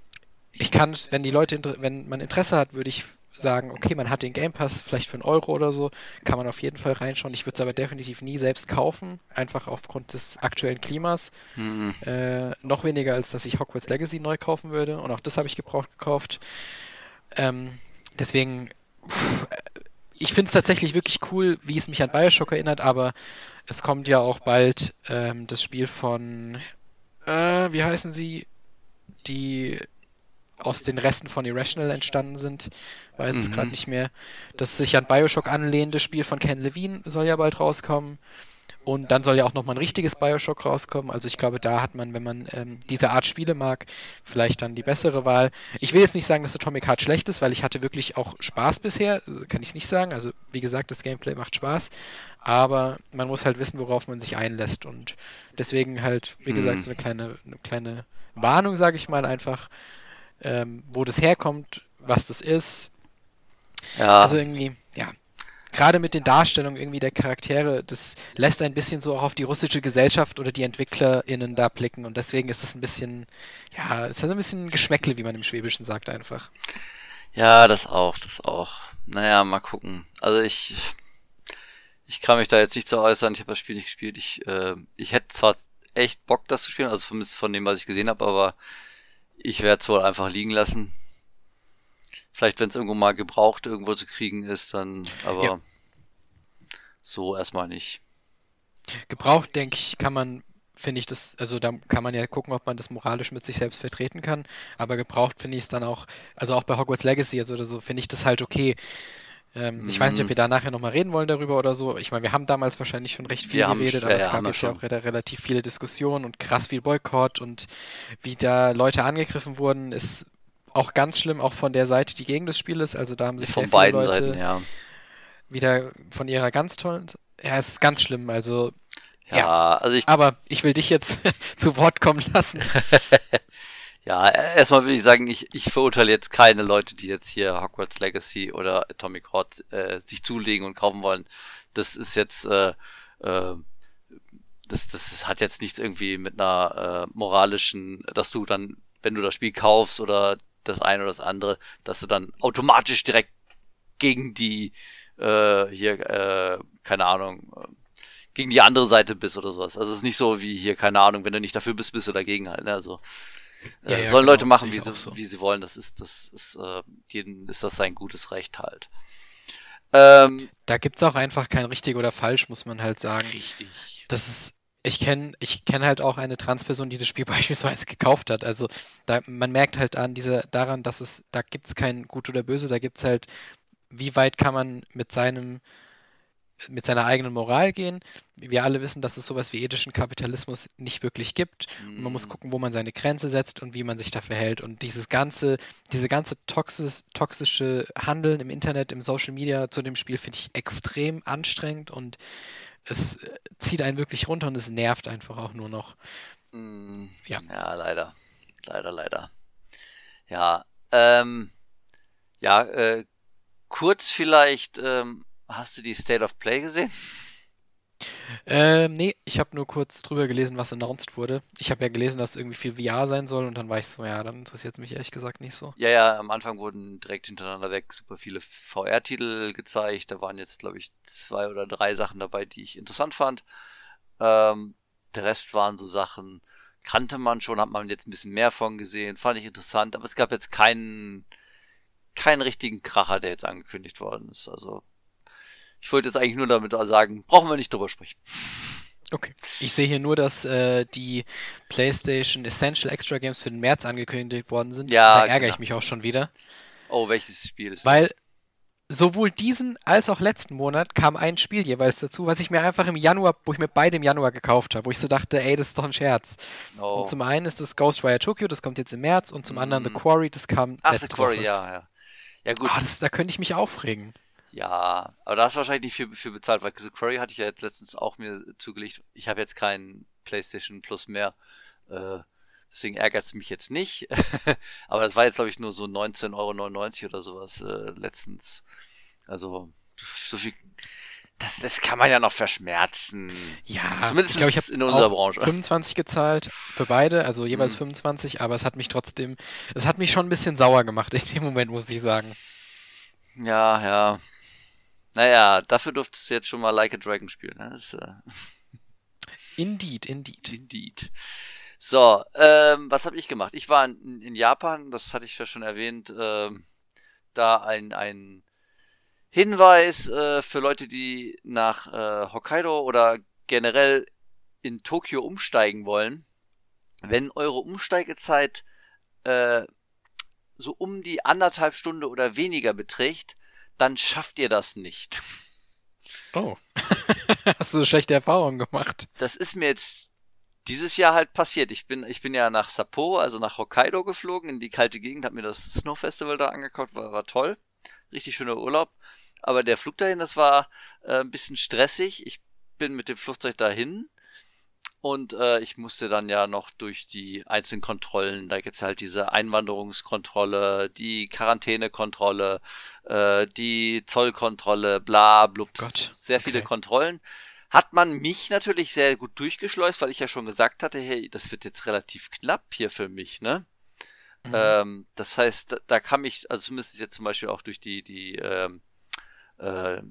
ich kann, wenn die Leute, wenn man Interesse hat, würde ich sagen, okay, man hat den Game Pass vielleicht für einen Euro oder so, kann man auf jeden Fall reinschauen. Ich würde es aber definitiv nie selbst kaufen, einfach aufgrund des aktuellen Klimas. Mhm. Äh, noch weniger, als dass ich Hogwarts Legacy neu kaufen würde. Und auch das habe ich gebraucht gekauft. Ähm, deswegen, ich finde es tatsächlich wirklich cool, wie es mich an Bioshock erinnert, aber es kommt ja auch bald ähm, das Spiel von, äh, wie heißen sie? Die aus den Resten von Irrational entstanden sind. Weiß mhm. es gerade nicht mehr. Das sich an Bioshock anlehnende Spiel von Ken Levine soll ja bald rauskommen. Und dann soll ja auch nochmal ein richtiges Bioshock rauskommen. Also ich glaube, da hat man, wenn man ähm, diese Art Spiele mag, vielleicht dann die bessere Wahl. Ich will jetzt nicht sagen, dass Atomic Heart schlecht ist, weil ich hatte wirklich auch Spaß bisher. Kann ich nicht sagen. Also wie gesagt, das Gameplay macht Spaß. Aber man muss halt wissen, worauf man sich einlässt. Und deswegen halt, wie gesagt, mhm. so eine kleine, eine kleine Warnung, sage ich mal einfach ähm, wo das herkommt, was das ist. Ja. Also irgendwie, ja. Gerade mit den Darstellungen irgendwie der Charaktere, das lässt ein bisschen so auch auf die russische Gesellschaft oder die EntwicklerInnen da blicken und deswegen ist es ein bisschen, ja, es hat ein bisschen Geschmäckle, wie man im Schwäbischen sagt einfach. Ja, das auch, das auch. Naja, mal gucken. Also ich, ich kann mich da jetzt nicht so äußern, ich habe das Spiel nicht gespielt. Ich, äh, ich hätte zwar echt Bock, das zu spielen, also von, von dem, was ich gesehen habe, aber ich werde es wohl einfach liegen lassen. Vielleicht, wenn es irgendwo mal gebraucht irgendwo zu kriegen ist, dann, aber ja. so erstmal nicht. Gebraucht, denke ich, kann man, finde ich das, also da kann man ja gucken, ob man das moralisch mit sich selbst vertreten kann, aber gebraucht finde ich es dann auch, also auch bei Hogwarts Legacy also oder so, finde ich das halt okay. Ähm, ich weiß nicht, ob mhm. wir da nachher nochmal reden wollen darüber oder so. Ich meine, wir haben damals wahrscheinlich schon recht viel wir geredet, haben, aber ja, es gab jetzt ja auch relativ viele Diskussionen und krass viel Boykott und wie da Leute angegriffen wurden, ist auch ganz schlimm, auch von der Seite, die gegen das Spiel ist. Also da haben sich von sehr viele Leute Seiten, ja. wieder von ihrer ganz tollen. Ja, es ist ganz schlimm. Also ja, ja, also ich. Aber ich will dich jetzt [laughs] zu Wort kommen lassen. [laughs] Ja, erstmal will ich sagen, ich, ich verurteile jetzt keine Leute, die jetzt hier Hogwarts Legacy oder Atomic Heart äh, sich zulegen und kaufen wollen. Das ist jetzt, äh, äh, das, das hat jetzt nichts irgendwie mit einer äh, moralischen, dass du dann, wenn du das Spiel kaufst oder das eine oder das andere, dass du dann automatisch direkt gegen die, äh, hier, äh, keine Ahnung, gegen die andere Seite bist oder sowas. Also es ist nicht so wie hier, keine Ahnung, wenn du nicht dafür bist, bist du dagegen halt. Ne? Also ja, äh, ja, sollen genau, Leute machen, wie sie, so. wie sie wollen. Das ist, das ist, äh, jedem ist das sein gutes Recht halt. Ähm, da gibt's auch einfach kein richtig oder falsch, muss man halt sagen. Richtig. Das ist, ich kenne ich kenn halt auch eine Transperson, die das Spiel [laughs] beispielsweise gekauft hat. Also da, man merkt halt an diese, daran, dass es, da gibt's kein Gut oder Böse, da gibt's halt, wie weit kann man mit seinem mit seiner eigenen Moral gehen. Wir alle wissen, dass es sowas wie ethischen Kapitalismus nicht wirklich gibt. Und man muss mhm. gucken, wo man seine Grenze setzt und wie man sich da verhält. Und dieses ganze, diese ganze toxisch, toxische Handeln im Internet, im Social Media zu dem Spiel finde ich extrem anstrengend und es zieht einen wirklich runter und es nervt einfach auch nur noch. Mm, ja. ja, leider. Leider, leider. Ja, ähm, ja, äh, kurz vielleicht ähm, Hast du die State of Play gesehen? Ähm, nee, ich habe nur kurz drüber gelesen, was announced wurde. Ich habe ja gelesen, dass irgendwie viel VR sein soll und dann war ich so, ja, dann interessiert es mich ehrlich gesagt nicht so. Ja, ja, am Anfang wurden direkt hintereinander weg super viele VR-Titel gezeigt. Da waren jetzt, glaube ich, zwei oder drei Sachen dabei, die ich interessant fand. Ähm, der Rest waren so Sachen, kannte man schon, hat man jetzt ein bisschen mehr von gesehen, fand ich interessant, aber es gab jetzt keinen, keinen richtigen Kracher, der jetzt angekündigt worden ist. Also ich wollte jetzt eigentlich nur damit sagen, brauchen wir nicht drüber sprechen. Okay. Ich sehe hier nur, dass äh, die PlayStation Essential Extra Games für den März angekündigt worden sind. Ja, da ärgere genau. ich mich auch schon wieder. Oh, welches Spiel ist Weil sowohl diesen als auch letzten Monat kam ein Spiel jeweils dazu, was ich mir einfach im Januar, wo ich mir beide im Januar gekauft habe, wo ich so dachte, ey, das ist doch ein Scherz. Oh. Und zum einen ist das Ghostwire Tokyo, das kommt jetzt im März, und zum anderen The Mm. Quarry, das kam Ach, The Quarry, Woche. ja, ja. Ja, gut. Ah, das, da könnte ich mich aufregen. Ja, aber da hast du wahrscheinlich nicht viel, viel bezahlt, weil The Quarry hatte ich ja jetzt letztens auch mir zugelegt. Ich habe jetzt keinen PlayStation Plus mehr. Äh, deswegen ärgert es mich jetzt nicht. [laughs] aber das war jetzt, glaube ich, nur so 19,99 Euro oder sowas äh, letztens. Also, so viel. Das, das kann man ja noch verschmerzen. Ja, Zumindest ich glaube, ich in unserer Branche. 25 gezahlt für beide, also jeweils Mhm. 25, aber es hat mich trotzdem, es hat mich schon ein bisschen sauer gemacht in dem Moment, muss ich sagen. Ja, ja. Naja, dafür durftest du jetzt schon mal Like a Dragon spielen. Ne? Ist, äh, [laughs] Indeed, indeed. Indeed. So, ähm, was habe ich gemacht? Ich war in, in Japan, das hatte ich ja schon erwähnt, ähm, da ein, ein Hinweis äh, für Leute, die nach äh, Hokkaido oder generell in Tokio umsteigen wollen. Wenn eure Umsteigezeit äh, so um die anderthalb Stunde oder weniger beträgt, dann schafft ihr das nicht. Oh. [laughs] Hast du schlechte Erfahrungen gemacht? das ist mir jetzt dieses Jahr halt passiert. Ich bin, ich bin ja nach Sapporo, also nach Hokkaido geflogen, in die kalte Gegend, hab mir das Snow Festival da angeguckt, war, war toll. Richtig schöner Urlaub. Aber der Flug dahin, das war äh, ein bisschen stressig. Ich bin mit dem Flugzeug dahin und äh, ich musste dann ja noch durch die einzelnen Kontrollen. Da gibt's halt diese Einwanderungskontrolle, die Quarantänekontrolle, äh, die Zollkontrolle, bla, blups. Gott, Sehr viele okay. Kontrollen hat man mich natürlich sehr gut durchgeschleust, weil ich ja schon gesagt hatte, hey, das wird jetzt relativ knapp hier für mich, ne? Mhm. Ähm, das heißt, da, da kam ich, also zumindest jetzt zum Beispiel auch durch die, die, ähm, äh,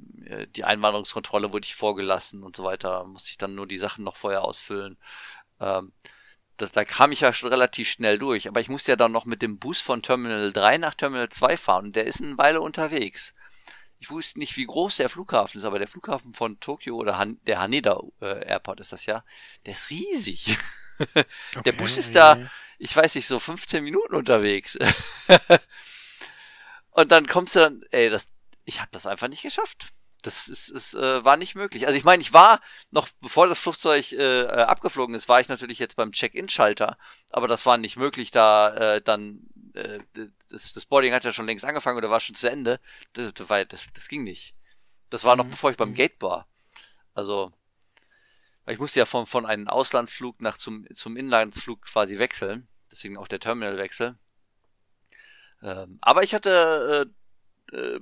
die Einwanderungskontrolle wurde ich vorgelassen und so weiter, musste ich dann nur die Sachen noch vorher ausfüllen. Ähm, das, da kam ich ja schon relativ schnell durch, aber ich musste ja dann noch mit dem Bus von Terminal 3 nach Terminal 2 fahren und der ist eine Weile unterwegs. Ich wusste nicht, wie groß der Flughafen ist, aber der Flughafen von Tokio oder Han der Haneda äh, Airport ist das ja, der ist riesig. [laughs] der Bus ist da- ich weiß nicht, so 15 Minuten unterwegs. [laughs] und dann kommst du dann, ey, das, ich habe das einfach nicht geschafft. Das ist, ist äh, war nicht möglich. Also ich meine, ich war noch, bevor das Flugzeug äh, äh, abgeflogen ist, war ich natürlich jetzt beim Check-in-Schalter, aber das war nicht möglich, da äh, dann äh, das, das Boarding hat ja schon längst angefangen oder war schon zu Ende. Das, das, das, ging nicht. Das war noch Mhm. bevor ich beim Mhm. Gate war. Also, ich musste ja von, von einem Auslandsflug nach zum, zum Inlandsflug quasi wechseln. Deswegen auch der Terminalwechsel. Ähm, aber ich hatte äh, äh,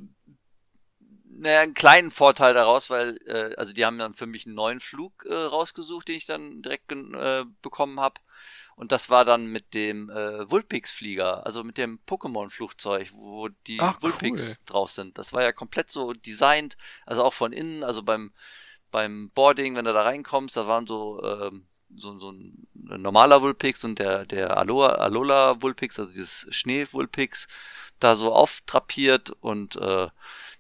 naja, einen kleinen Vorteil daraus, weil, äh, also die haben dann für mich einen neuen Flug äh, rausgesucht, den ich dann direkt äh, bekommen habe. Und das war dann mit dem äh, Vulpix-Flieger, also mit dem Pokémon-Flugzeug, wo die Ach, Vulpix drauf sind. Das war ja komplett so designt, also auch von innen, also beim, beim Boarding, wenn du da reinkommst, da waren so, ähm, so, so ein normaler Vulpix und der, der Alola, Alola Vulpix, also dieses Schnee-Vulpix, da so auftrapiert und äh,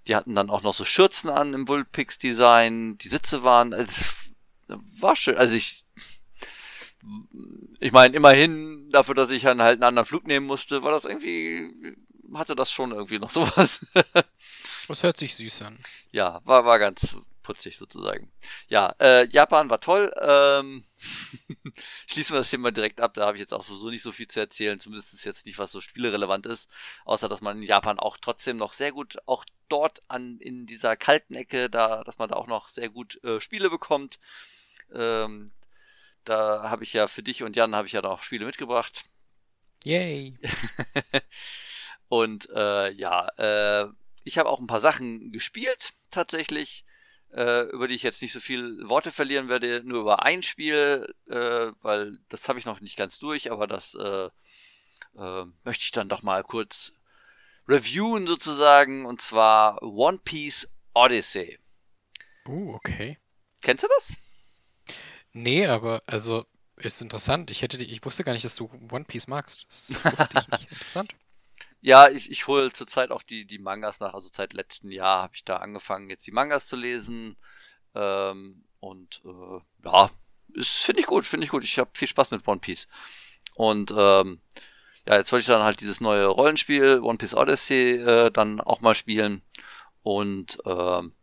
die hatten dann auch noch so Schürzen an im Vulpix-Design, die Sitze waren, es war schön, also ich ich meine, immerhin dafür, dass ich dann halt einen anderen Flug nehmen musste, war das irgendwie, hatte das schon irgendwie noch [laughs] sowas. Das hört sich süß an. ja, war, war ganz putzig sozusagen. Ja, äh, Japan war toll. Ähm, [laughs] schließen wir das Thema direkt ab. Da habe ich jetzt auch so nicht so viel zu erzählen. Zumindest jetzt nicht, was so spielerelevant ist. Außer, dass man in Japan auch trotzdem noch sehr gut, auch dort an, in dieser kalten Ecke, da, dass man da auch noch sehr gut äh, Spiele bekommt. Ähm, da habe ich ja für dich und Jan habe ich ja noch Spiele mitgebracht. Yay. [laughs] Und äh, ja, äh, ich habe auch ein paar Sachen gespielt, tatsächlich. äh, über die ich jetzt nicht so viel Worte verlieren werde, nur über ein Spiel, äh, weil das habe ich noch nicht ganz durch, aber das äh, äh, möchte ich dann doch mal kurz reviewen sozusagen, und zwar One Piece Odyssey. Uh, okay. Kennst du das? Nee, aber also ist interessant. Ich hätte die, ich wusste gar nicht, dass du One Piece magst. Das wusste ich nicht. [laughs] Interessant. Ja, ich, ich hole zurzeit auch die, die Mangas nach. Also seit letztem Jahr habe ich da angefangen, jetzt die Mangas zu lesen. Ähm, und äh, ja, finde ich gut, finde ich gut. Ich habe viel Spaß mit One Piece. Und ähm, ja, jetzt wollte ich dann halt dieses neue Rollenspiel, One Piece Odyssey, äh, dann auch mal spielen. Und ähm,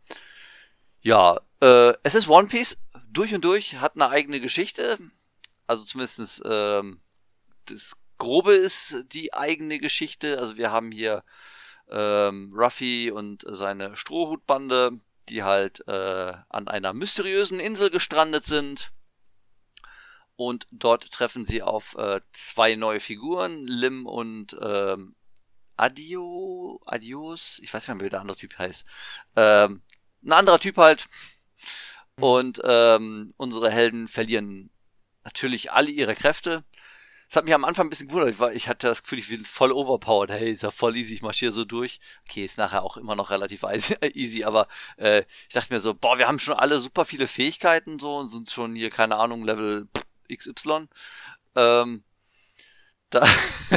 ja, äh, es ist One Piece durch und durch, hat eine eigene Geschichte. Also zumindestens ähm, das Grobe ist die eigene Geschichte. Also wir haben hier ähm, Ruffy und seine Strohhutbande, die halt äh, an einer mysteriösen Insel gestrandet sind. Und dort treffen sie auf äh, zwei neue Figuren, Lim und ähm, Adio, Adios, ich weiß nicht mehr, wie der andere Typ heißt. Ähm, ein anderer Typ halt. Mhm. Und ähm, unsere Helden verlieren natürlich alle ihre Kräfte. Das hat mich am Anfang ein bisschen gewundert, weil ich hatte das Gefühl, ich bin voll overpowered. Hey, ist ja voll easy, ich marschiere so durch. Okay, ist nachher auch immer noch relativ [laughs] easy, aber äh, ich dachte mir so, boah, wir haben schon alle super viele Fähigkeiten so und sind schon hier, keine Ahnung, Level XY. Ähm, da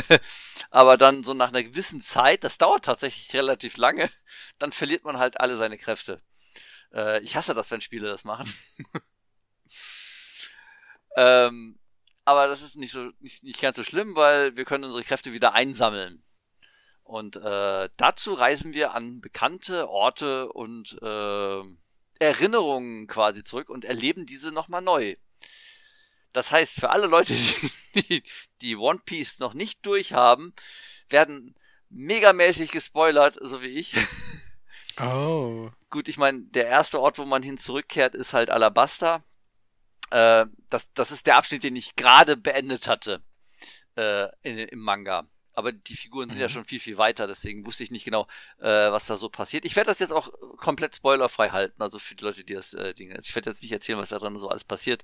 [laughs] aber dann so nach einer gewissen Zeit, das dauert tatsächlich relativ lange, dann verliert man halt alle seine Kräfte. Äh, ich hasse das, wenn Spiele das machen. [laughs] ähm, aber das ist nicht so nicht, nicht ganz so schlimm, weil wir können unsere Kräfte wieder einsammeln. Und äh, dazu reisen wir an bekannte Orte und äh, Erinnerungen quasi zurück und erleben diese nochmal neu. Das heißt, für alle Leute, [laughs] die, die One Piece noch nicht durchhaben, werden megamäßig gespoilert, so wie ich. [laughs] Oh. Gut, ich meine, der erste Ort, wo man hin zurückkehrt, ist halt Alabasta. Äh, das, das ist der Abschnitt, den ich gerade beendet hatte äh, in, im Manga. Aber die Figuren sind mhm. ja schon viel, viel weiter, deswegen wusste ich nicht genau, äh, was da so passiert. Ich werde das jetzt auch komplett spoilerfrei halten, also für die Leute, die das äh, Ding. Ich werde jetzt nicht erzählen, was da drin so alles passiert.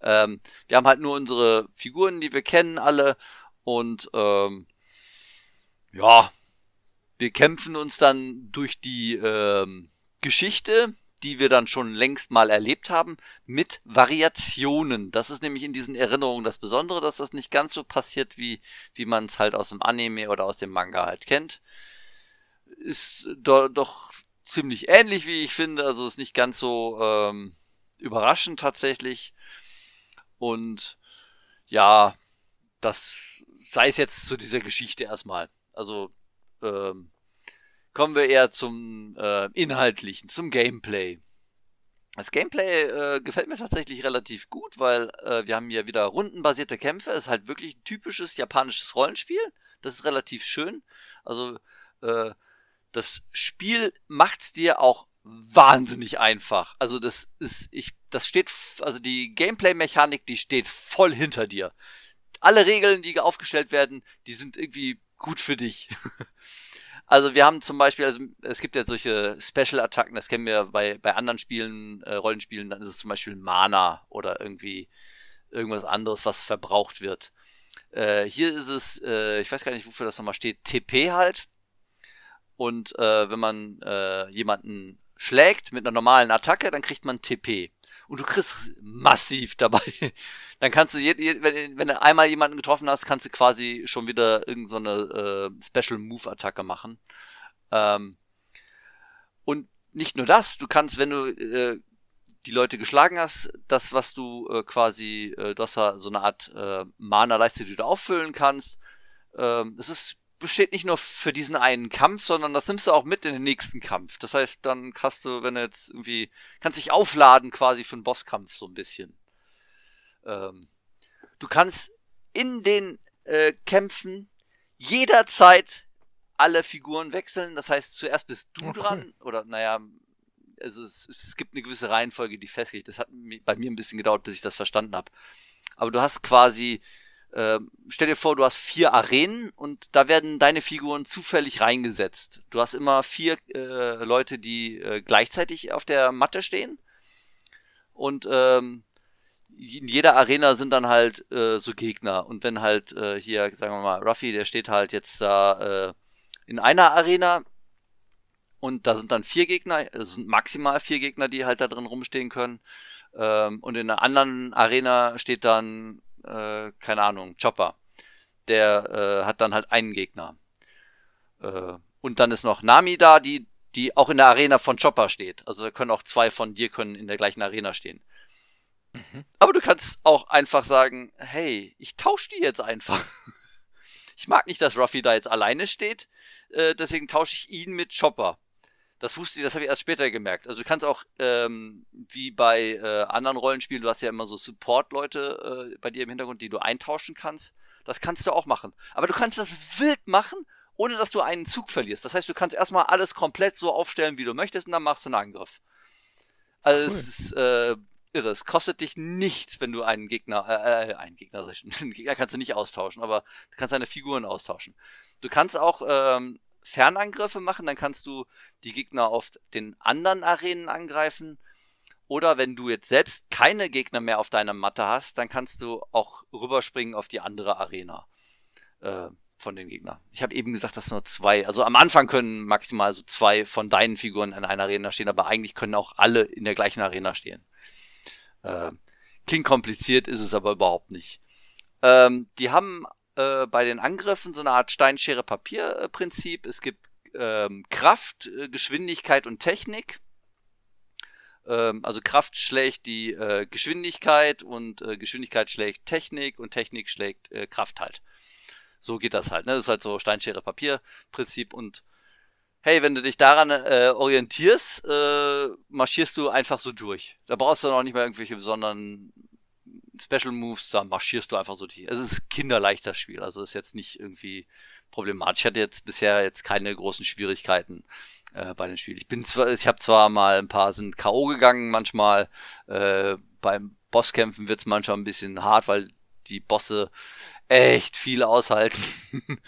Ähm, wir haben halt nur unsere Figuren, die wir kennen, alle. Und ähm, ja, wir kämpfen uns dann durch die ähm, Geschichte, die wir dann schon längst mal erlebt haben, mit Variationen. Das ist nämlich in diesen Erinnerungen das Besondere, dass das nicht ganz so passiert, wie, wie man es halt aus dem Anime oder aus dem Manga halt kennt. Ist do, doch ziemlich ähnlich, wie ich finde. Also ist nicht ganz so ähm, überraschend tatsächlich. Und ja, das sei es jetzt zu dieser Geschichte erstmal. Also ähm, kommen wir eher zum äh, Inhaltlichen, zum Gameplay. Das Gameplay äh, gefällt mir tatsächlich relativ gut, weil äh, wir haben hier wieder rundenbasierte Kämpfe. Es ist halt wirklich ein typisches japanisches Rollenspiel. Das ist relativ schön. Also äh, das Spiel macht's dir auch wahnsinnig einfach. Also das ist, ich, das steht, also die Gameplay-Mechanik, die steht voll hinter dir. Alle Regeln, die aufgestellt werden, die sind irgendwie gut für dich. [laughs] Also wir haben zum Beispiel, also es gibt ja solche Special-Attacken, das kennen wir bei, bei anderen Spielen, äh, Rollenspielen, dann ist es zum Beispiel Mana oder irgendwie irgendwas anderes, was verbraucht wird. Äh, hier ist es, äh, ich weiß gar nicht, wofür das nochmal steht, TP halt. Und äh, wenn man äh, jemanden schlägt mit einer normalen Attacke, dann kriegt man TP und du kriegst massiv dabei. [laughs] Dann kannst du, wenn, wenn du einmal jemanden getroffen hast, kannst du quasi schon wieder irgendeine so äh, Special Move Attacke machen. Ähm, und nicht nur das, du kannst, wenn du äh, die Leute geschlagen hast, das, was du äh, quasi, äh, du hast da so eine Art äh, Mana-Leiste, die du auffüllen kannst. Ähm, es ist besteht nicht nur für diesen einen Kampf, sondern das nimmst du auch mit in den nächsten Kampf. Das heißt, dann hast du, wenn du jetzt irgendwie, kannst dich aufladen quasi für einen Bosskampf so ein bisschen. Ähm, du kannst in den äh, Kämpfen jederzeit alle Figuren wechseln. Das heißt, zuerst bist du okay. dran oder naja, also es, es, gibt eine gewisse Reihenfolge, die festgelegt. Das hat bei mir ein bisschen gedauert, bis ich das verstanden habe. Aber du hast quasi äh, stell dir vor, du hast vier Arenen und da werden deine Figuren zufällig reingesetzt. Du hast immer vier äh, Leute, die äh, gleichzeitig auf der Matte stehen. Und ähm, in jeder Arena sind dann halt äh, so Gegner. Und wenn halt äh, hier, sagen wir mal, Ruffy, der steht halt jetzt da äh, in einer Arena und da sind dann vier Gegner, es sind maximal vier Gegner, die halt da drin rumstehen können. Ähm, und in einer anderen Arena steht dann äh, keine Ahnung, Chopper. Der äh, hat dann halt einen Gegner. Äh, und dann ist noch Nami da, die, die auch in der Arena von Chopper steht. Also da können auch zwei von dir können in der gleichen Arena stehen. Mhm. Aber du kannst auch einfach sagen, hey, ich tausche die jetzt einfach. [laughs] ich mag nicht, dass Ruffy da jetzt alleine steht, äh, deswegen tausche ich ihn mit Chopper. Das wusste ich, das habe ich erst später gemerkt. Also du kannst auch, ähm, wie bei äh, anderen Rollenspielen, du hast ja immer so Support-Leute äh, bei dir im Hintergrund, die du eintauschen kannst. Das kannst du auch machen. Aber du kannst das wild machen, ohne dass du einen Zug verlierst. Das heißt, du kannst erstmal alles komplett so aufstellen, wie du möchtest, und dann machst du einen Angriff. Also cool. es ist äh, irre. Es kostet dich nichts, wenn du einen Gegner, äh, äh einen Gegner, [laughs] einen Gegner kannst du nicht austauschen, aber du kannst deine Figuren austauschen. Du kannst auch ähm, Fernangriffe machen, dann kannst du die Gegner auf den anderen Arenen angreifen. Oder wenn du jetzt selbst keine Gegner mehr auf deiner Matte hast, dann kannst du auch rüberspringen auf die andere Arena äh, von den Gegnern. Ich habe eben gesagt, dass nur zwei, also am Anfang können maximal so zwei von deinen Figuren in einer Arena stehen, aber eigentlich können auch alle in der gleichen Arena stehen. Äh, klingt kompliziert, ist es aber überhaupt nicht. Ähm, die haben äh, bei den Angriffen so eine Art Steinschere-Papier-Prinzip. Es gibt ähm, Kraft, äh, Geschwindigkeit und Technik. Ähm, also Kraft schlägt die äh, Geschwindigkeit und äh, Geschwindigkeit schlägt Technik und Technik schlägt äh, Kraft halt. So geht das halt. Ne? Das ist halt so Steinschere-Papier-Prinzip und hey, wenn du dich daran äh, orientierst, äh, marschierst du einfach so durch. Da brauchst du noch nicht mal irgendwelche besonderen Special Moves, da marschierst du einfach so die. Es ist kinderleicht das Spiel, also ist jetzt nicht irgendwie problematisch. Ich hatte jetzt bisher jetzt keine großen Schwierigkeiten äh, bei den Spielen. Ich bin zwar, ich habe zwar mal ein paar sind K.O. gegangen, manchmal äh, beim Bosskämpfen wird's manchmal ein bisschen hart, weil die Bosse echt viel aushalten. [laughs]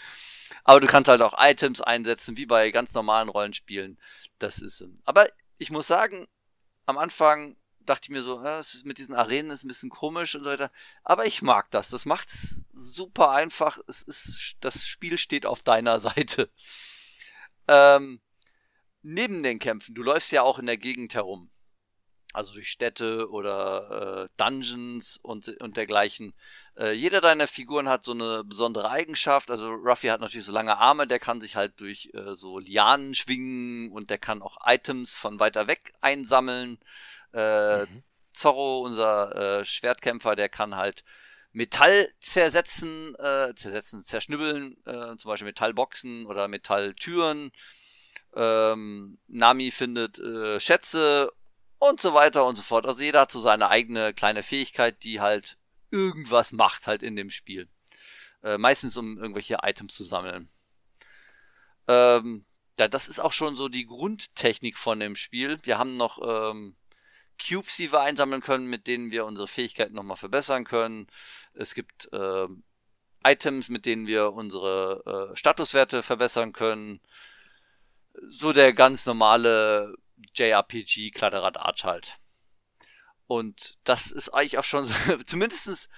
aber du kannst halt auch Items einsetzen, wie bei ganz normalen Rollenspielen. Das ist. Aber ich muss sagen, am Anfang dachte ich mir so, ja, mit diesen Arenen ist ein bisschen komisch und so weiter. Aber ich mag das. Das macht's super einfach. Es ist, das Spiel steht auf deiner [laughs] Seite. Ähm, neben den Kämpfen, du läufst ja auch in der Gegend herum. Also durch Städte oder äh, Dungeons und, und dergleichen. Äh, jeder deiner Figuren hat so eine besondere Eigenschaft. Also Ruffy hat natürlich so lange Arme, der kann sich halt durch äh, so Lianen schwingen und der kann auch Items von weiter weg einsammeln. Äh, mhm. Zorro, unser äh, Schwertkämpfer, der kann halt Metall zersetzen, äh, zersetzen, zerschnibbeln, äh, zum Beispiel Metallboxen oder Metalltüren. Ähm, Nami findet äh, Schätze und so weiter und so fort. Also jeder hat so seine eigene kleine Fähigkeit, die halt irgendwas macht halt in dem Spiel. Äh, meistens um irgendwelche Items zu sammeln. Ähm, ja, das ist auch schon so die Grundtechnik von dem Spiel. Wir haben noch ähm, Cubes, die wir einsammeln können, mit denen wir unsere Fähigkeiten nochmal verbessern können. Es gibt äh, Items, mit denen wir unsere äh, Statuswerte verbessern können. So der ganz normale JRPG Kladderat Arch halt. Und das ist eigentlich auch schon so, [laughs] zumindestens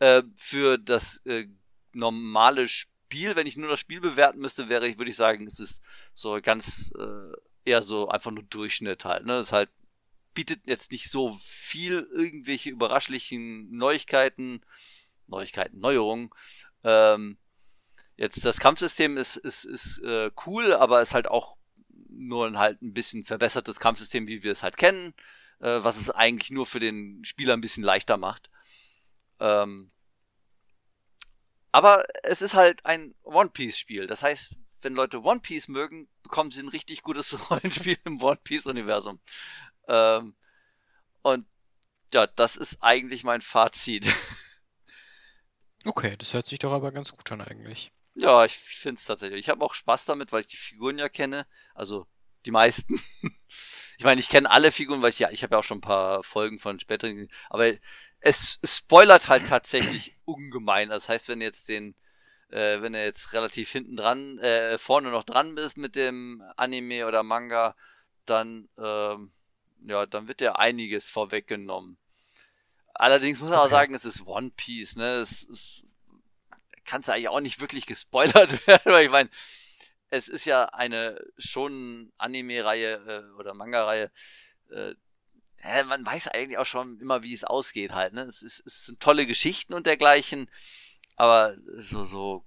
äh, für das äh, normale Spiel, wenn ich nur das Spiel bewerten müsste, wäre ich, würde ich sagen, es ist so ganz äh, eher so einfach nur Durchschnitt halt. Ne? Das ist halt bietet jetzt nicht so viel irgendwelche überraschlichen Neuigkeiten, Neuigkeiten, Neuerungen. Ähm, jetzt das Kampfsystem ist, ist, ist äh, cool, aber ist halt auch nur ein halt ein bisschen verbessertes Kampfsystem, wie wir es halt kennen, äh, was es eigentlich nur für den Spieler ein bisschen leichter macht. Ähm, aber es ist halt ein One-Piece-Spiel. Das heißt, wenn Leute One Piece mögen, bekommen sie ein richtig gutes [laughs] Rollenspiel im One Piece-Universum. Ähm, und ja, das ist eigentlich mein Fazit. [laughs] Okay, das hört sich doch aber ganz gut an eigentlich. Ja, ich finde es tatsächlich. Ich habe auch Spaß damit, weil ich die Figuren ja kenne. Also die meisten. [laughs] ich meine, ich kenne alle Figuren, weil ich ja, ich habe ja auch schon ein paar Folgen von späteren. Aber es spoilert halt tatsächlich [clears throat] ungemein. Das heißt, wenn jetzt den, äh, wenn er jetzt relativ hinten dran, äh, vorne noch dran bist mit dem Anime oder Manga, dann, ähm, ja, dann wird dir einiges vorweggenommen. Allerdings muss man okay. auch sagen, es ist One Piece, ne? Es ist, kannst du eigentlich auch nicht wirklich gespoilert [laughs] werden, weil ich meine, es ist ja eine schon Anime-Reihe äh, oder Manga-Reihe, äh, ja, man weiß eigentlich auch schon immer, wie es ausgeht halt. Ne? Es, ist, es sind tolle Geschichten und dergleichen, aber so, so,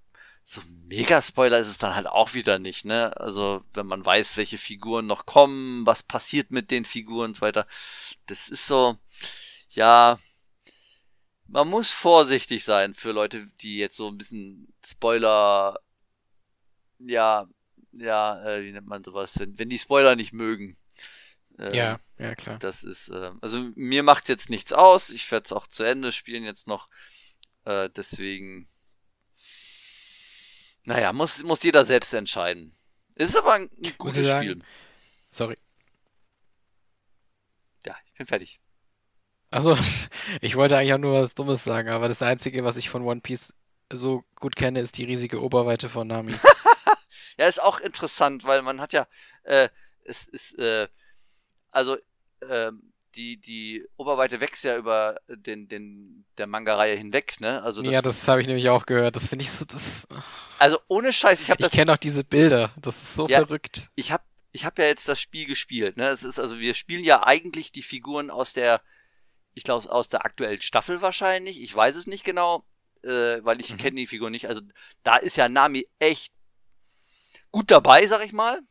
so Mega-Spoiler ist es dann halt auch wieder nicht. Ne? Also wenn man weiß, welche Figuren noch kommen, was passiert mit den Figuren und so weiter, das ist so, ja, man muss vorsichtig sein für Leute, die jetzt so ein bisschen Spoiler, ja, ja, äh, wie nennt man sowas, wenn, wenn die Spoiler nicht mögen. Äh, ja, ja, klar. Das ist, äh, also mir macht jetzt nichts aus. Ich werde es auch zu Ende spielen jetzt noch. Äh, deswegen, naja, muss, muss jeder selbst entscheiden. Ist aber ein, ein gutes Spiel. Sorry. Ja, ich bin fertig. Also, [laughs] ich wollte eigentlich auch nur was Dummes sagen, aber das Einzige, was ich von One Piece so gut kenne, ist die riesige Oberweite von Nami. [laughs] ja, ist auch interessant, weil man hat ja, äh, es ist, äh, also äh, die, die Oberweite wächst ja über den, den, der Manga-Reihe hinweg, ne? Also das, ja, das habe ich nämlich auch gehört. Das finde ich so, das. Also ohne Scheiß, ich habe das. Ich kenne auch diese Bilder. Das ist so ja, verrückt. Ich habe, ich habe ja jetzt das Spiel gespielt, ne? Es ist also, wir spielen ja eigentlich die Figuren aus der, ich glaube aus der aktuellen Staffel wahrscheinlich. Ich weiß es nicht genau, äh, weil ich mhm. kenne die Figur nicht. Also da ist ja Nami echt gut dabei, sag ich mal.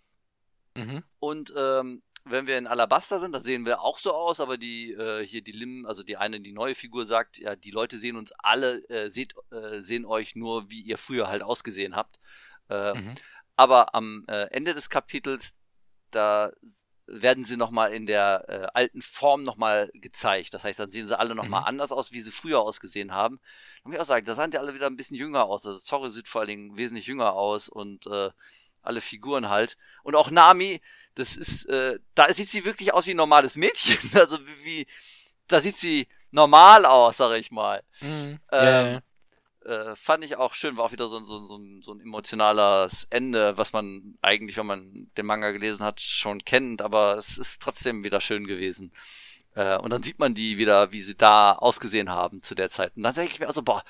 Mhm. Und ähm, wenn wir in Alabaster sind, da sehen wir auch so aus, aber die äh, hier die Lim, also die eine, die neue Figur sagt, ja, die Leute sehen uns alle, äh, seht, äh, sehen euch nur, wie ihr früher halt ausgesehen habt. Äh, mhm. Aber am äh, Ende des Kapitels, da werden sie nochmal in der äh, alten Form nochmal gezeigt. Das heißt, dann sehen sie alle nochmal mhm. anders aus, wie sie früher ausgesehen haben. Dann muss ich auch sagen, da sahen die alle wieder ein bisschen jünger aus. Also Zorro sieht vor allen Dingen wesentlich jünger aus und äh, alle Figuren halt. Und auch Nami, das ist, äh, da sieht sie wirklich aus wie ein normales Mädchen. [laughs] Also wie, wie da sieht sie normal aus, sag ich mal. Mhm. Ähm, yeah. äh, fand ich auch schön, war auch wieder so, so, so, ein, so ein emotionales Ende, was man eigentlich, wenn man den Manga gelesen hat, schon kennt, aber es ist trotzdem wieder schön gewesen. Äh, und dann sieht man die wieder, wie sie da ausgesehen haben zu der Zeit. Und dann denke ich mir also, boah,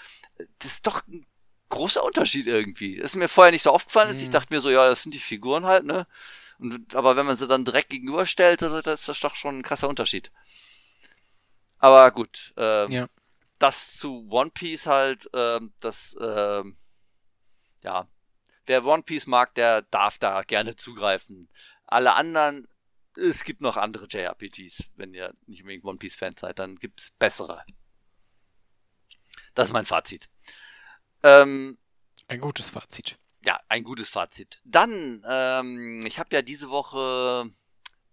das ist doch ein großer Unterschied irgendwie. Das ist mir vorher nicht so aufgefallen, mhm. ich dachte mir so, ja, das sind die Figuren halt, ne? Und, aber wenn man sie dann direkt gegenüberstellt, also, das ist das doch schon ein krasser Unterschied. Aber gut, ähm, ja. das zu One Piece halt, ähm, das, ähm, ja, wer One Piece mag, der darf da gerne zugreifen. Alle anderen, es gibt noch andere JRPGs. Wenn ihr nicht unbedingt One Piece Fan seid, dann gibt's bessere. Das ist mein Fazit. Ähm, ein gutes Fazit ja, ein gutes Fazit. Dann, ähm, ich habe ja diese Woche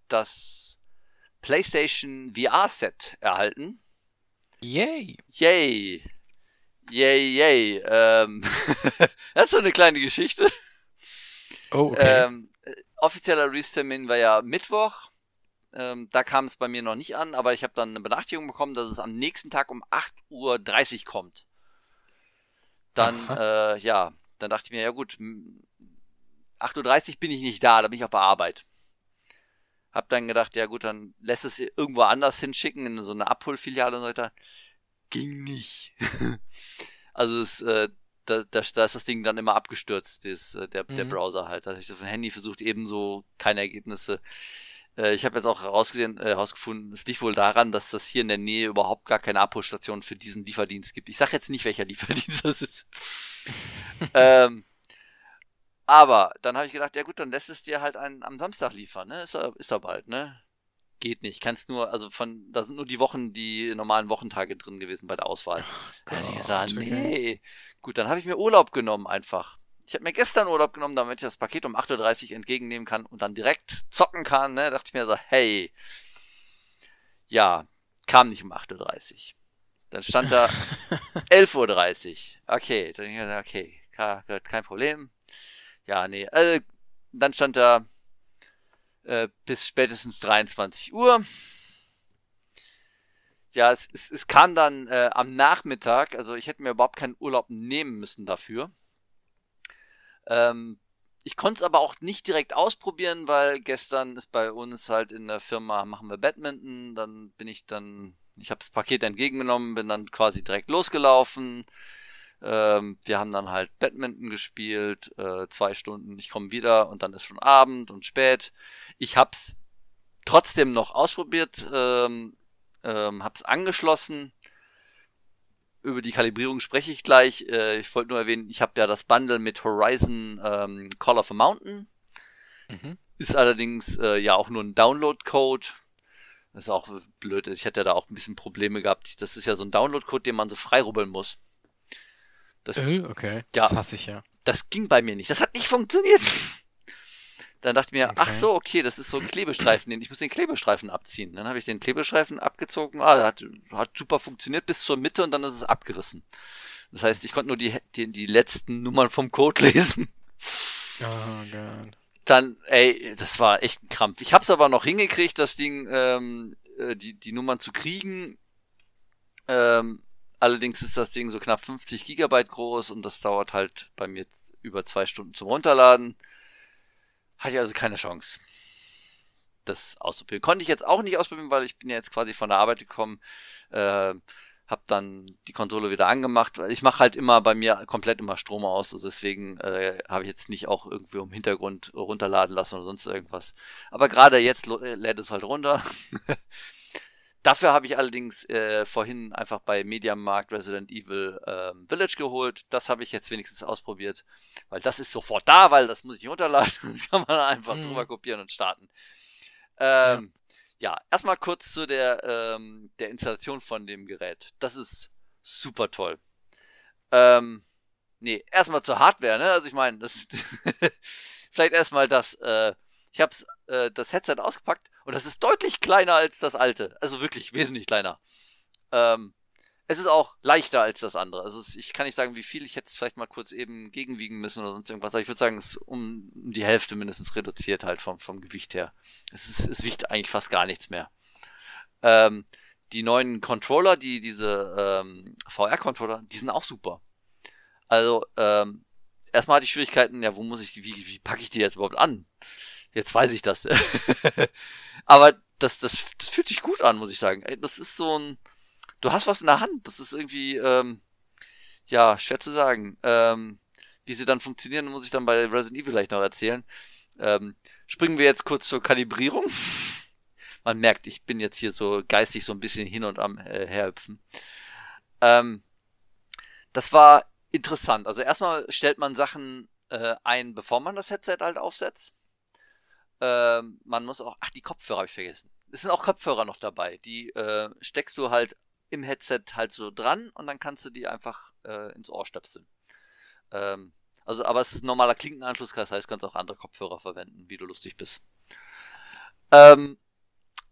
das PlayStation VR-Set erhalten. Yay! Yay! Yay, yay. Ähm, [laughs] das ist so eine kleine Geschichte. Oh, okay. Ähm, offizieller Release-Termin war ja Mittwoch. Ähm, da kam es bei mir noch nicht an, aber ich habe dann eine Benachrichtigung bekommen, dass es am nächsten Tag um 8.30 Uhr kommt. Dann, äh, ja, dann dachte ich mir, ja gut, 8.30 Uhr bin ich nicht da, da bin ich auf der Arbeit. Hab dann gedacht, ja gut, dann lässt es irgendwo anders hinschicken, in so eine Abholfiliale und so weiter. Ging nicht. [laughs] also es, äh, da, da, da ist das Ding dann immer abgestürzt, äh, der, mhm. der Browser halt. Da habe ich so von Handy versucht, ebenso keine Ergebnisse. Äh, ich habe jetzt auch herausgesehen, äh, herausgefunden, es liegt wohl daran, dass das hier in der Nähe überhaupt gar keine Abholstation für diesen Lieferdienst gibt. Ich sage jetzt nicht, welcher [laughs] Lieferdienst das ist. [laughs] ähm, aber dann habe ich gedacht, ja gut, dann lässt es dir halt einen, am Samstag liefern, ne? Ist er, ist er bald, ne? Geht nicht. Kannst nur, also von, da sind nur die Wochen, die normalen Wochentage drin gewesen bei der Auswahl. Oh, ich gesagt, nee. Gut, dann habe ich mir Urlaub genommen einfach. Ich habe mir gestern Urlaub genommen, damit ich das Paket um 8.30 Uhr entgegennehmen kann und dann direkt zocken kann, ne? Dachte ich mir so, hey. Ja, kam nicht um 8.30 Uhr. Dann stand da [laughs] 11.30 Uhr. Okay, dann ich gesagt, okay, kein Problem. Ja, nee. Also, dann stand da äh, bis spätestens 23 Uhr. ja, es, es, es kam dann äh, am Nachmittag, also ich hätte mir überhaupt keinen Urlaub nehmen müssen dafür. Ähm, ich konnte es aber auch nicht direkt ausprobieren, weil gestern ist bei uns halt in der Firma, machen wir Badminton, dann bin ich dann, ich habe das Paket entgegengenommen, bin dann quasi direkt losgelaufen. Ähm, wir haben dann halt Badminton gespielt, äh, zwei Stunden, ich komme wieder und dann ist schon Abend und spät. Ich hab's trotzdem noch ausprobiert, ähm, ähm, hab's angeschlossen, über die Kalibrierung spreche ich gleich. Äh, ich wollte nur erwähnen, ich habe ja das Bundle mit Horizon ähm, Call of a Mountain. Mhm. Ist allerdings äh, ja auch nur ein Download-Code. Das ist auch blöd. Ich hätte ja da auch ein bisschen Probleme gehabt. Das ist ja so ein Download-Code, den man so freirubbeln muss. Das, äh, okay, ja, das hasse ich ja. Das ging bei mir nicht. Das hat nicht funktioniert. Dann dachte ich mir, okay. ach so, okay, das ist so ein Klebestreifen, ich muss den Klebestreifen abziehen. Dann habe ich den Klebestreifen abgezogen, ah, hat, hat super funktioniert bis zur Mitte und dann ist es abgerissen. Das heißt, ich konnte nur die, die, die letzten Nummern vom Code [laughs] lesen. Oh Gott. Dann, ey, das war echt ein Krampf. Ich habe es aber noch hingekriegt, das Ding, ähm, äh, die, die Nummern zu kriegen. Ähm, allerdings ist das Ding so knapp 50 Gigabyte groß und das dauert halt bei mir über zwei Stunden zum Runterladen. Hatte ich also keine Chance, das auszuprobieren. Konnte ich jetzt auch nicht ausprobieren, weil ich bin ja jetzt quasi von der Arbeit gekommen, äh, hab dann die Konsole wieder angemacht. Ich mache halt immer bei mir komplett immer Strom aus, also deswegen äh, habe ich jetzt nicht auch irgendwie im Hintergrund runterladen lassen oder sonst irgendwas. Aber gerade jetzt lädt es halt runter. [laughs] Dafür habe ich allerdings äh, vorhin einfach bei Mediamarkt Resident Evil ähm, Village geholt. Das habe ich jetzt wenigstens ausprobiert, weil das ist sofort da, weil das muss ich nicht runterladen. [laughs] Das kann man einfach mhm. drüber kopieren und starten. Ähm, ja. ja, erstmal kurz zu der, ähm, der Installation von dem Gerät. Das ist super toll. Ähm, nee, erstmal zur Hardware, ne? Also ich meine, das [laughs] vielleicht erstmal das, äh, ich habe äh, das Headset ausgepackt und das ist deutlich kleiner als das alte. Also wirklich wesentlich kleiner. Ähm, es ist auch leichter als das andere. Also ich kann nicht sagen, wie viel. Ich hätte es vielleicht mal kurz eben gegenwiegen müssen oder sonst irgendwas. Aber ich würde sagen, es ist um, um die Hälfte mindestens reduziert halt vom, vom Gewicht her. Es, ist, es wiegt eigentlich fast gar nichts mehr. Ähm, die neuen Controller, die diese ähm, VR-Controller, die sind auch super. Also ähm, erstmal hatte ich Schwierigkeiten, ja, wo muss ich die, wie, wie packe ich die jetzt überhaupt an? Jetzt weiß ich das. [laughs] Aber das, das, das fühlt sich gut an, muss ich sagen. Das ist so ein. Du hast was in der Hand. Das ist irgendwie, ähm, ja, schwer zu sagen. Ähm, wie sie dann funktionieren, muss ich dann bei Resident Evil gleich noch erzählen. Ähm, springen wir jetzt kurz zur Kalibrierung. [laughs] Man merkt, ich bin jetzt hier so geistig so ein bisschen hin und am äh, herhüpfen. Ähm, das war interessant. Also erstmal stellt man Sachen äh, ein, bevor man das Headset halt aufsetzt. Ähm, man muss auch, ach, die Kopfhörer habe ich vergessen. Es sind auch Kopfhörer noch dabei. Die äh, steckst du halt im Headset halt so dran und dann kannst du die einfach äh, ins Ohr stöpseln. Ähm, also, aber es ist ein normaler Klinkenanschluss, das heißt, kannst auch andere Kopfhörer verwenden, wie du lustig bist. Ähm,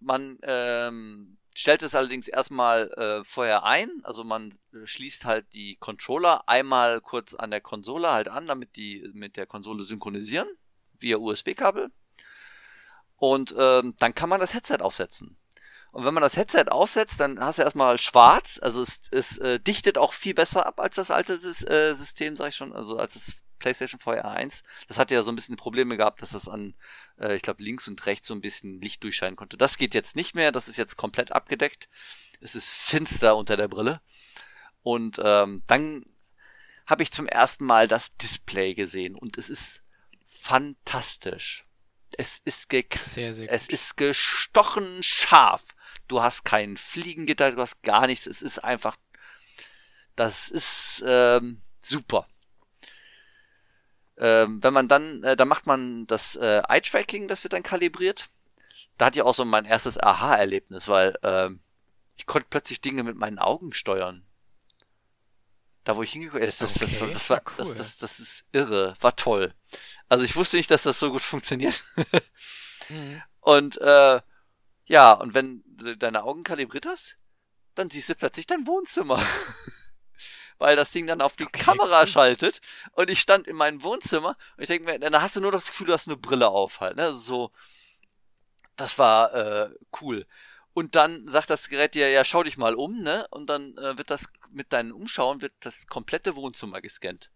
man ähm, stellt es allerdings erstmal äh, vorher ein, also man äh, schließt halt die Controller einmal kurz an der Konsole halt an, damit die mit der Konsole synchronisieren, via USB-Kabel. Und ähm, dann kann man das Headset aufsetzen. Und wenn man das Headset aufsetzt, dann hast du erstmal schwarz, also es, es äh, dichtet auch viel besser ab als das alte äh, System, sag ich schon, also als das PlayStation VR 1. Das hatte ja so ein bisschen Probleme gehabt, dass das an, äh, ich glaube, links und rechts so ein bisschen Licht durchscheinen konnte. Das geht jetzt nicht mehr, das ist jetzt komplett abgedeckt. Es ist finster unter der Brille. Und ähm, dann habe ich zum ersten Mal das Display gesehen und es ist fantastisch. Es ist, ge sehr, sehr es ist gestochen scharf. Du hast kein Fliegengitter, du hast gar nichts. Es ist einfach, das ist ähm, super. Ähm, wenn man dann, äh, da macht man das äh, Eye-Tracking, das wird dann kalibriert. Da hatte ich auch so mein erstes Aha-Erlebnis, weil ähm, ich konnte plötzlich Dinge mit meinen Augen steuern. Da wo ich hingekommen das, das, das, das, war, cool. das, das, das ist irre, war toll. Also ich wusste nicht, dass das so gut funktioniert. mhm. Und äh, ja, und wenn du deine Augen kalibriert hast, dann siehst du plötzlich dein Wohnzimmer. [laughs] Weil das Ding dann auf die okay, Kamera schaltet und ich stand in meinem Wohnzimmer und ich denke mir, dann hast du nur das Gefühl, du hast eine Brille auf halt. Ne? Also so, das war äh, cool. Und dann sagt das Gerät dir, ja, schau dich mal um, ne? Und dann äh, wird das mit deinem Umschauen, wird das komplette Wohnzimmer gescannt.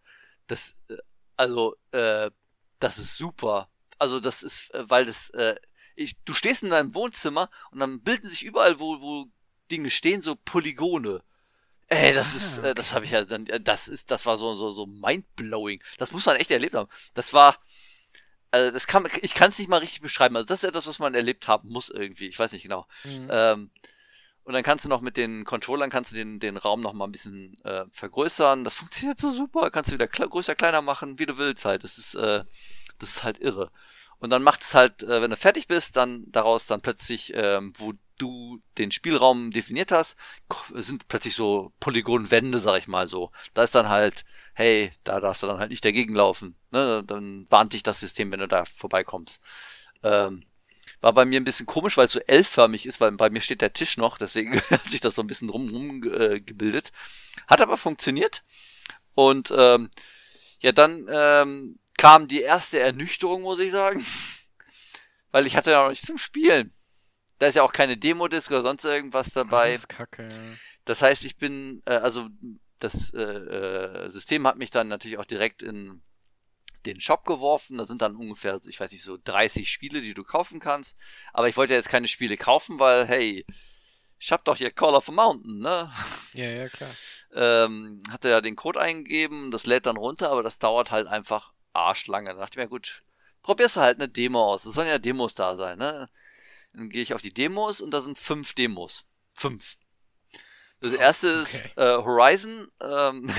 Das, äh, also, äh, das ist super. Also, das ist, äh, weil das, äh, ich, du stehst in deinem Wohnzimmer und dann bilden sich überall, wo, wo Dinge stehen, so Polygone. Ey, das ah, ist, äh, das habe ich ja dann, äh, das ist, das war so, so, so mindblowing. Das muss man echt erlebt haben. Das war, also das kann, ich kann es nicht mal richtig beschreiben. Also das ist etwas, was man erlebt haben muss irgendwie. Ich weiß nicht genau. Mhm. Ähm, und dann kannst du noch mit den Controllern kannst du den, den Raum noch mal ein bisschen äh, vergrößern. Das funktioniert so super. Kannst du wieder größer, kleiner machen, wie du willst halt. Das ist, äh, das ist halt irre. Und dann macht es halt, äh, wenn du fertig bist, dann daraus dann plötzlich, ähm, wo du den Spielraum definiert hast, sind plötzlich so Polygonwände, sag ich mal so. Da ist dann halt, hey, da darfst du dann halt nicht dagegen laufen. Ne? Dann warnt dich das System, wenn du da vorbeikommst. Ähm, war bei mir ein bisschen komisch, weil es so L-förmig ist, weil bei mir steht der Tisch noch, deswegen [laughs] hat sich das so ein bisschen drumherum äh, gebildet. Hat aber funktioniert. Und ähm, ja, dann ähm, kam die erste Ernüchterung, muss ich sagen. [laughs] weil ich hatte ja noch nichts zum Spielen. Da ist ja auch keine Demo-Disc oder sonst irgendwas dabei. Das ist kacke, ja. Das heißt, ich bin, äh, also das äh, äh, System hat mich dann natürlich auch direkt in den Shop geworfen. Da sind dann ungefähr, ich weiß nicht, so 30 Spiele, die du kaufen kannst. Aber ich wollte jetzt keine Spiele kaufen, weil, hey, ich hab doch hier Call of a Mountain, ne? Ja, ja, klar. ähm, hatte ja den Code eingegeben, das lädt dann runter, aber das dauert halt einfach arschlange. Da dachte ich mir, gut, probierst du halt eine Demo aus. Es sollen ja Demos da sein, ne? Dann gehe ich auf die Demos und da sind fünf Demos. Fünf. Das erste ist äh, Horizon. Ähm,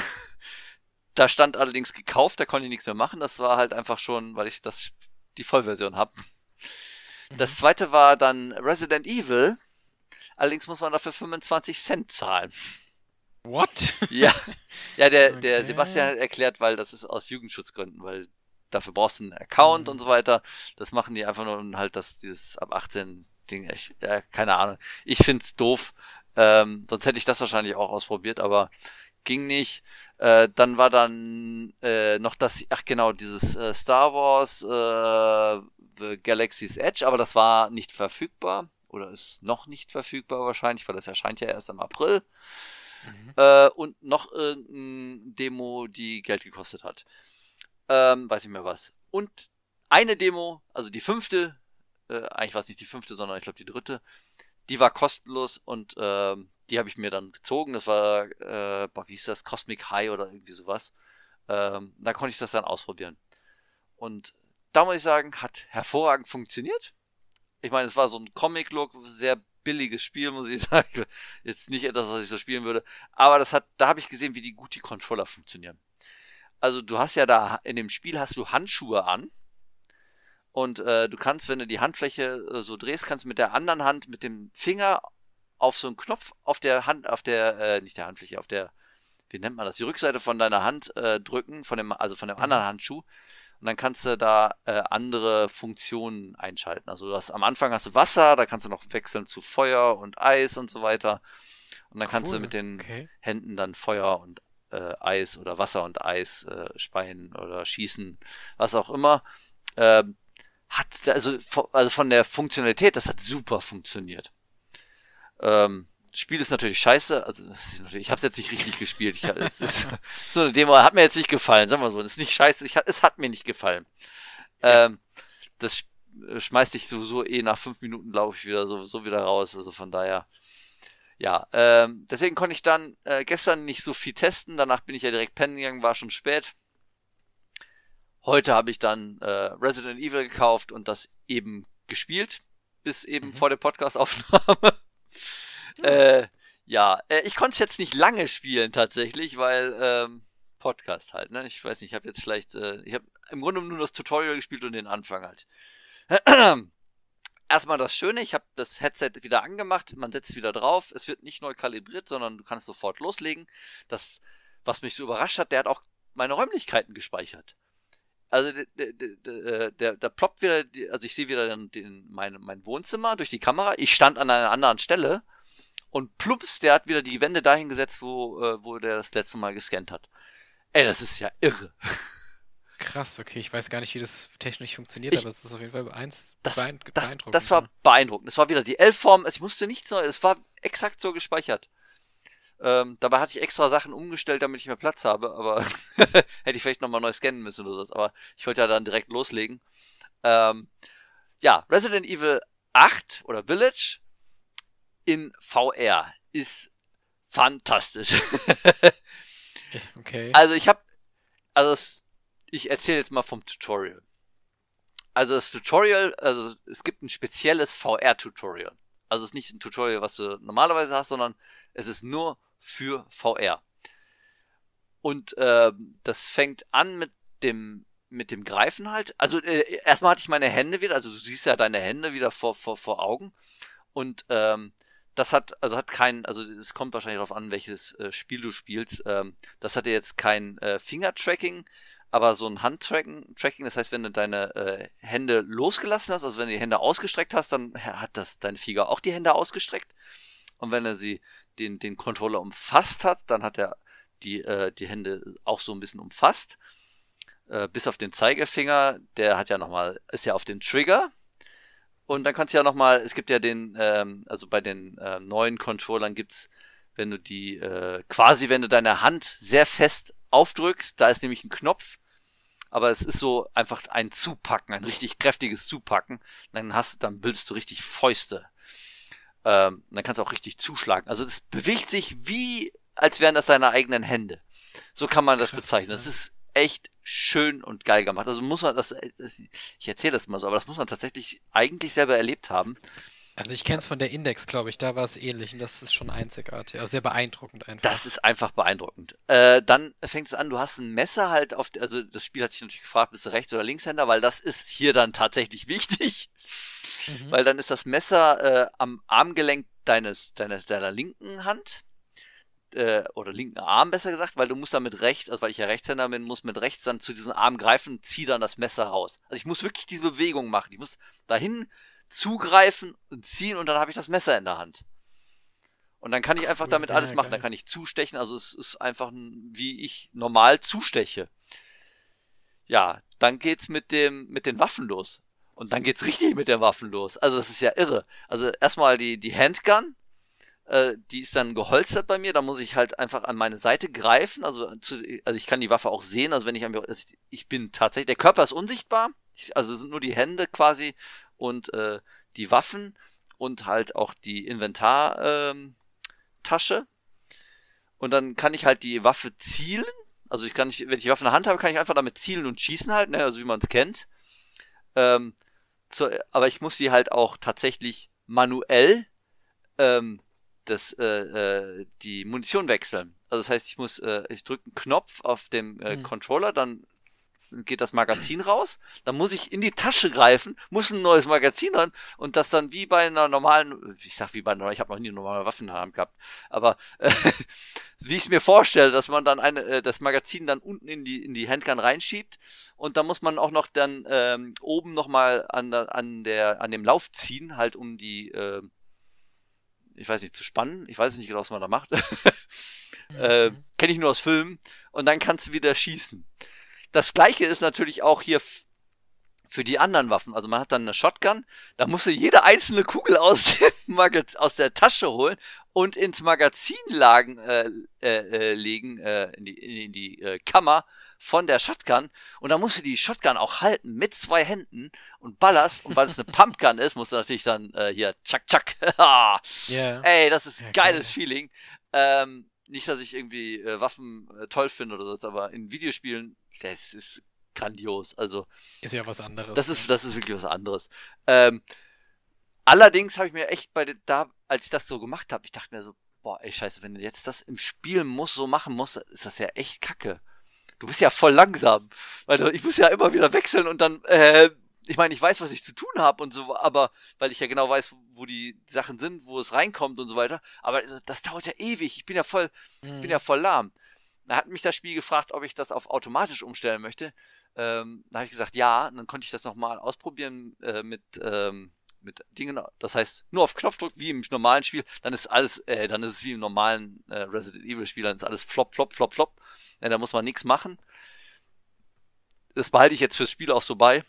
[laughs] da stand allerdings gekauft, da konnte ich nichts mehr machen. Das war halt einfach schon, weil ich das die Vollversion habe. Das mhm. zweite war dann Resident Evil. Allerdings muss man dafür 25 Cent zahlen. What? [laughs] Ja. Ja, der, okay. der Sebastian hat erklärt, weil das ist aus Jugendschutzgründen, weil dafür brauchst du einen Account mhm. und so weiter. Das machen die einfach nur und halt das, dieses ab 18 Ding, ich, ja, keine Ahnung. Ich find's doof. Ähm, sonst hätte ich das wahrscheinlich auch ausprobiert, aber ging nicht. Äh, dann war dann äh, noch das, ach genau, dieses äh, Star Wars äh, The Galaxy's Edge, aber das war nicht verfügbar oder ist noch nicht verfügbar wahrscheinlich, weil das erscheint ja erst im April. Mhm. Äh, und noch irgendeine Demo, die Geld gekostet hat. Ähm, weiß nicht mehr was. Und eine Demo, also die fünfte, äh, eigentlich war es nicht die fünfte, sondern ich glaube die dritte, die war kostenlos und ähm, die habe ich mir dann gezogen. Das war, äh, boah, wie hieß das? Cosmic High oder irgendwie sowas. Ähm, da konnte ich das dann ausprobieren. Und da muss ich sagen, hat hervorragend funktioniert. Ich meine, es war so ein Comic-Look, sehr billiges Spiel, muss ich [laughs] sagen. Jetzt nicht etwas, was ich so spielen würde. Aber das hat, da habe ich gesehen, wie die gut die Controller funktionieren. Also du hast ja da, in dem Spiel hast du Handschuhe an. Und äh, du kannst, wenn du die Handfläche äh, so drehst, kannst du mit der anderen Hand, mit dem Finger auf so einen Knopf auf der Hand, auf der, äh, nicht der Handfläche, auf der, wie nennt man das, die Rückseite von deiner Hand äh, drücken, von dem, also von dem anderen mhm. Handschuh. Und dann kannst du da äh, andere Funktionen einschalten. Also du hast, am Anfang hast du Wasser, da kannst du noch wechseln zu Feuer und Eis und so weiter. Und dann cool. kannst du mit den okay. Händen dann Feuer und äh, Eis oder Wasser und Eis äh, speien oder schießen, was auch immer. Äh, hat also, also von der Funktionalität, das hat super funktioniert. Ähm, Spiel ist natürlich scheiße. Also natürlich, ich habe es jetzt nicht richtig gespielt. Ich, [laughs] es ist so eine Demo, hat mir jetzt nicht gefallen. Sagen wir so, es ist nicht scheiße. Ich, es hat mir nicht gefallen. Ähm, das schmeißt dich sowieso eh nach fünf Minuten, glaube ich, wieder sowieso wieder raus. Also von daher, ja. Ähm, deswegen konnte ich dann äh, gestern nicht so viel testen. Danach bin ich ja direkt pennen gegangen, war schon spät. Heute habe ich dann äh, Resident Evil gekauft und das eben gespielt, bis eben mhm. vor der Podcast-Aufnahme. [laughs] Äh, ja, äh, ich konnte es jetzt nicht lange spielen tatsächlich, weil ähm, Podcast halt, ne? Ich weiß nicht, ich habe jetzt vielleicht, äh, ich habe im Grunde nur das Tutorial gespielt und den Anfang halt. [clears throat] Erstmal das Schöne, ich habe das Headset wieder angemacht, man setzt es wieder drauf, es wird nicht neu kalibriert, sondern du kannst sofort loslegen. Das, was mich so überrascht hat, der hat auch meine Räumlichkeiten gespeichert. Also der, der, der, der ploppt wieder, also ich sehe wieder den, den, mein, mein Wohnzimmer durch die Kamera. Ich stand an einer anderen Stelle und plups, der hat wieder die Wände dahin gesetzt, wo, äh, wo der das letzte Mal gescannt hat. Ey, das ist ja irre. Krass, okay, ich weiß gar nicht, wie das technisch funktioniert, ich, aber es ist auf jeden Fall eins, das, beeindruckend. Das, das war beeindruckend. Es war wieder die L-Form, also ich musste nichts Neues, es war exakt so gespeichert. Ähm, dabei hatte ich extra Sachen umgestellt, damit ich mehr Platz habe, aber [laughs] hätte ich vielleicht nochmal neu scannen müssen oder so. Aber ich wollte ja dann direkt loslegen. Ähm, ja, Resident Evil 8 oder Village in VR ist fantastisch. [laughs] okay. Also ich habe, also es, ich erzähle jetzt mal vom Tutorial. Also das Tutorial, also es gibt ein spezielles VR-Tutorial. Also es ist nicht ein Tutorial, was du normalerweise hast, sondern es ist nur für VR. Und äh, das fängt an mit dem mit dem Greifen halt. Also äh, erstmal hatte ich meine Hände wieder, also du siehst ja deine Hände wieder vor vor vor Augen und ähm, das hat also hat kein, also es kommt wahrscheinlich darauf an, welches äh, Spiel du spielst. Ähm, das hatte jetzt kein äh, Finger-Tracking, aber so ein Handtracking. Tracking, das heißt, wenn du deine äh, Hände losgelassen hast, also wenn du die Hände ausgestreckt hast, dann hat das deine Finger auch die Hände ausgestreckt. Und wenn er sie den, den Controller umfasst hat, dann hat er die, äh, die Hände auch so ein bisschen umfasst. Äh, bis auf den Zeigefinger, der hat ja nochmal, ist ja auf den Trigger. Und dann kannst du ja nochmal, es gibt ja den, ähm, also bei den äh, neuen Controllern gibt's, wenn du die, äh, quasi wenn du deine Hand sehr fest aufdrückst, da ist nämlich ein Knopf, aber es ist so einfach ein Zupacken, ein richtig kräftiges Zupacken. Dann hast, dann bildest du richtig Fäuste. Ähm, dann kannst du auch richtig zuschlagen. Also das bewegt sich wie, als wären das deine eigenen Hände. So kann man das bezeichnen. Das ist echt schön und geil gemacht. Also muss man das, das ich erzähle das mal so, aber das muss man tatsächlich eigentlich selber erlebt haben. Also ich kenne es von der Index, glaube ich, da war es ähnlich und das ist schon einzigartig, also sehr beeindruckend einfach. Das ist einfach beeindruckend. Äh, dann fängt es an, du hast ein Messer halt auf, also das Spiel hat sich natürlich gefragt, bist du Rechts- oder Linkshänder, weil das ist hier dann tatsächlich [laughs] wichtig. Mhm. Weil dann ist das Messer äh, am Armgelenk deines, deines, deiner linken Hand äh, oder linken Arm besser gesagt, weil du musst dann mit rechts, also weil ich ja Rechtshänder bin, muss mit rechts dann zu diesem Arm greifen, zieh dann das Messer raus. Also ich muss wirklich diese Bewegung machen. Ich muss dahin zugreifen und ziehen und dann habe ich das Messer in der Hand. Und dann kann ich einfach damit alles machen. Dann kann ich zustechen. Also es ist einfach wie ich normal zusteche. Ja, dann geht's mit dem mit den Waffen los. Und dann geht's richtig mit den Waffen los. Also das ist ja irre. Also erstmal die, die Handgun, äh, die ist dann geholstert bei mir, da muss ich halt einfach an meine Seite greifen. Also, zu, also ich kann die Waffe auch sehen, also wenn ich also ich bin tatsächlich, der Körper ist unsichtbar, ich, also sind nur die Hände quasi und äh, die Waffen und halt auch die Inventartasche. Ähm, und dann kann ich halt die Waffe zielen. Also ich kann nicht, wenn ich die Waffe in der Hand habe, kann ich einfach damit zielen und schießen halt, ne, also wie man es kennt. Ähm, zu, aber ich muss sie halt auch tatsächlich manuell ähm, das, äh, äh, die Munition wechseln. Also das heißt, ich muss, äh, ich drücke einen Knopf auf dem äh, mhm. Controller, dann geht das Magazin raus, dann muss ich in die Tasche greifen, muss ein neues Magazin ran und das dann wie bei einer normalen, ich sag wie bei einer, ich habe noch nie eine normale Waffe in der Hand gehabt, aber äh, [laughs] wie ich es mir vorstelle, dass man dann eine, äh, das Magazin dann unten in die in die Handgun reinschiebt und da muss man auch noch dann ähm, oben nochmal an der an der an dem Lauf ziehen, halt um die äh, ich weiß nicht, zu spannen. Ich weiß nicht genau, was man da macht. [laughs] äh, mhm. Kenne ich nur aus Filmen. Und dann kannst du wieder schießen. Das gleiche ist natürlich auch hier für die anderen Waffen. Also man hat dann eine Shotgun, da musst du jede einzelne Kugel [laughs] aus, aus der Tasche holen und ins Magazin lagen, äh, äh, äh, legen, äh, in die, in die äh, Kammer von der Shotgun. Und dann musst du die Shotgun auch halten mit zwei Händen und ballerst. Und weil es eine [laughs] Pumpgun ist, musst du natürlich dann äh, hier tschak tschak. [laughs] yeah. Ey, das ist ja, geiles geil. Feeling. Ähm, nicht, dass ich irgendwie äh, Waffen äh, toll finde oder so, aber in Videospielen, das ist grandios. Also ist ja was anderes. Das ist, das ist wirklich was anderes. Ähm, allerdings habe ich mir echt bei den, da, als ich das so gemacht habe, ich dachte mir so, boah, ey Scheiße, wenn du jetzt das im Spiel muss so machen musst, ist das ja echt Kacke. Du bist ja voll langsam, weil ich muss ja immer wieder wechseln und dann, äh, ich meine, ich weiß, was ich zu tun habe und so, aber weil ich ja genau weiß, wo die Sachen sind, wo es reinkommt und so weiter. Aber das dauert ja ewig. Ich bin ja voll, mhm. bin ja voll lahm. Da hat mich das Spiel gefragt, ob ich das auf automatisch umstellen möchte. Ähm, da habe ich gesagt, ja. Und dann konnte ich das nochmal ausprobieren äh, mit, ähm, mit Dingen. Das heißt, nur auf Knopfdruck wie im normalen Spiel, dann ist alles, äh, dann ist es wie im normalen äh, Resident Evil Spiel, dann ist alles flop, flop, flop, flop. Ja, da muss man nichts machen. das behalte ich jetzt fürs Spiel auch so bei.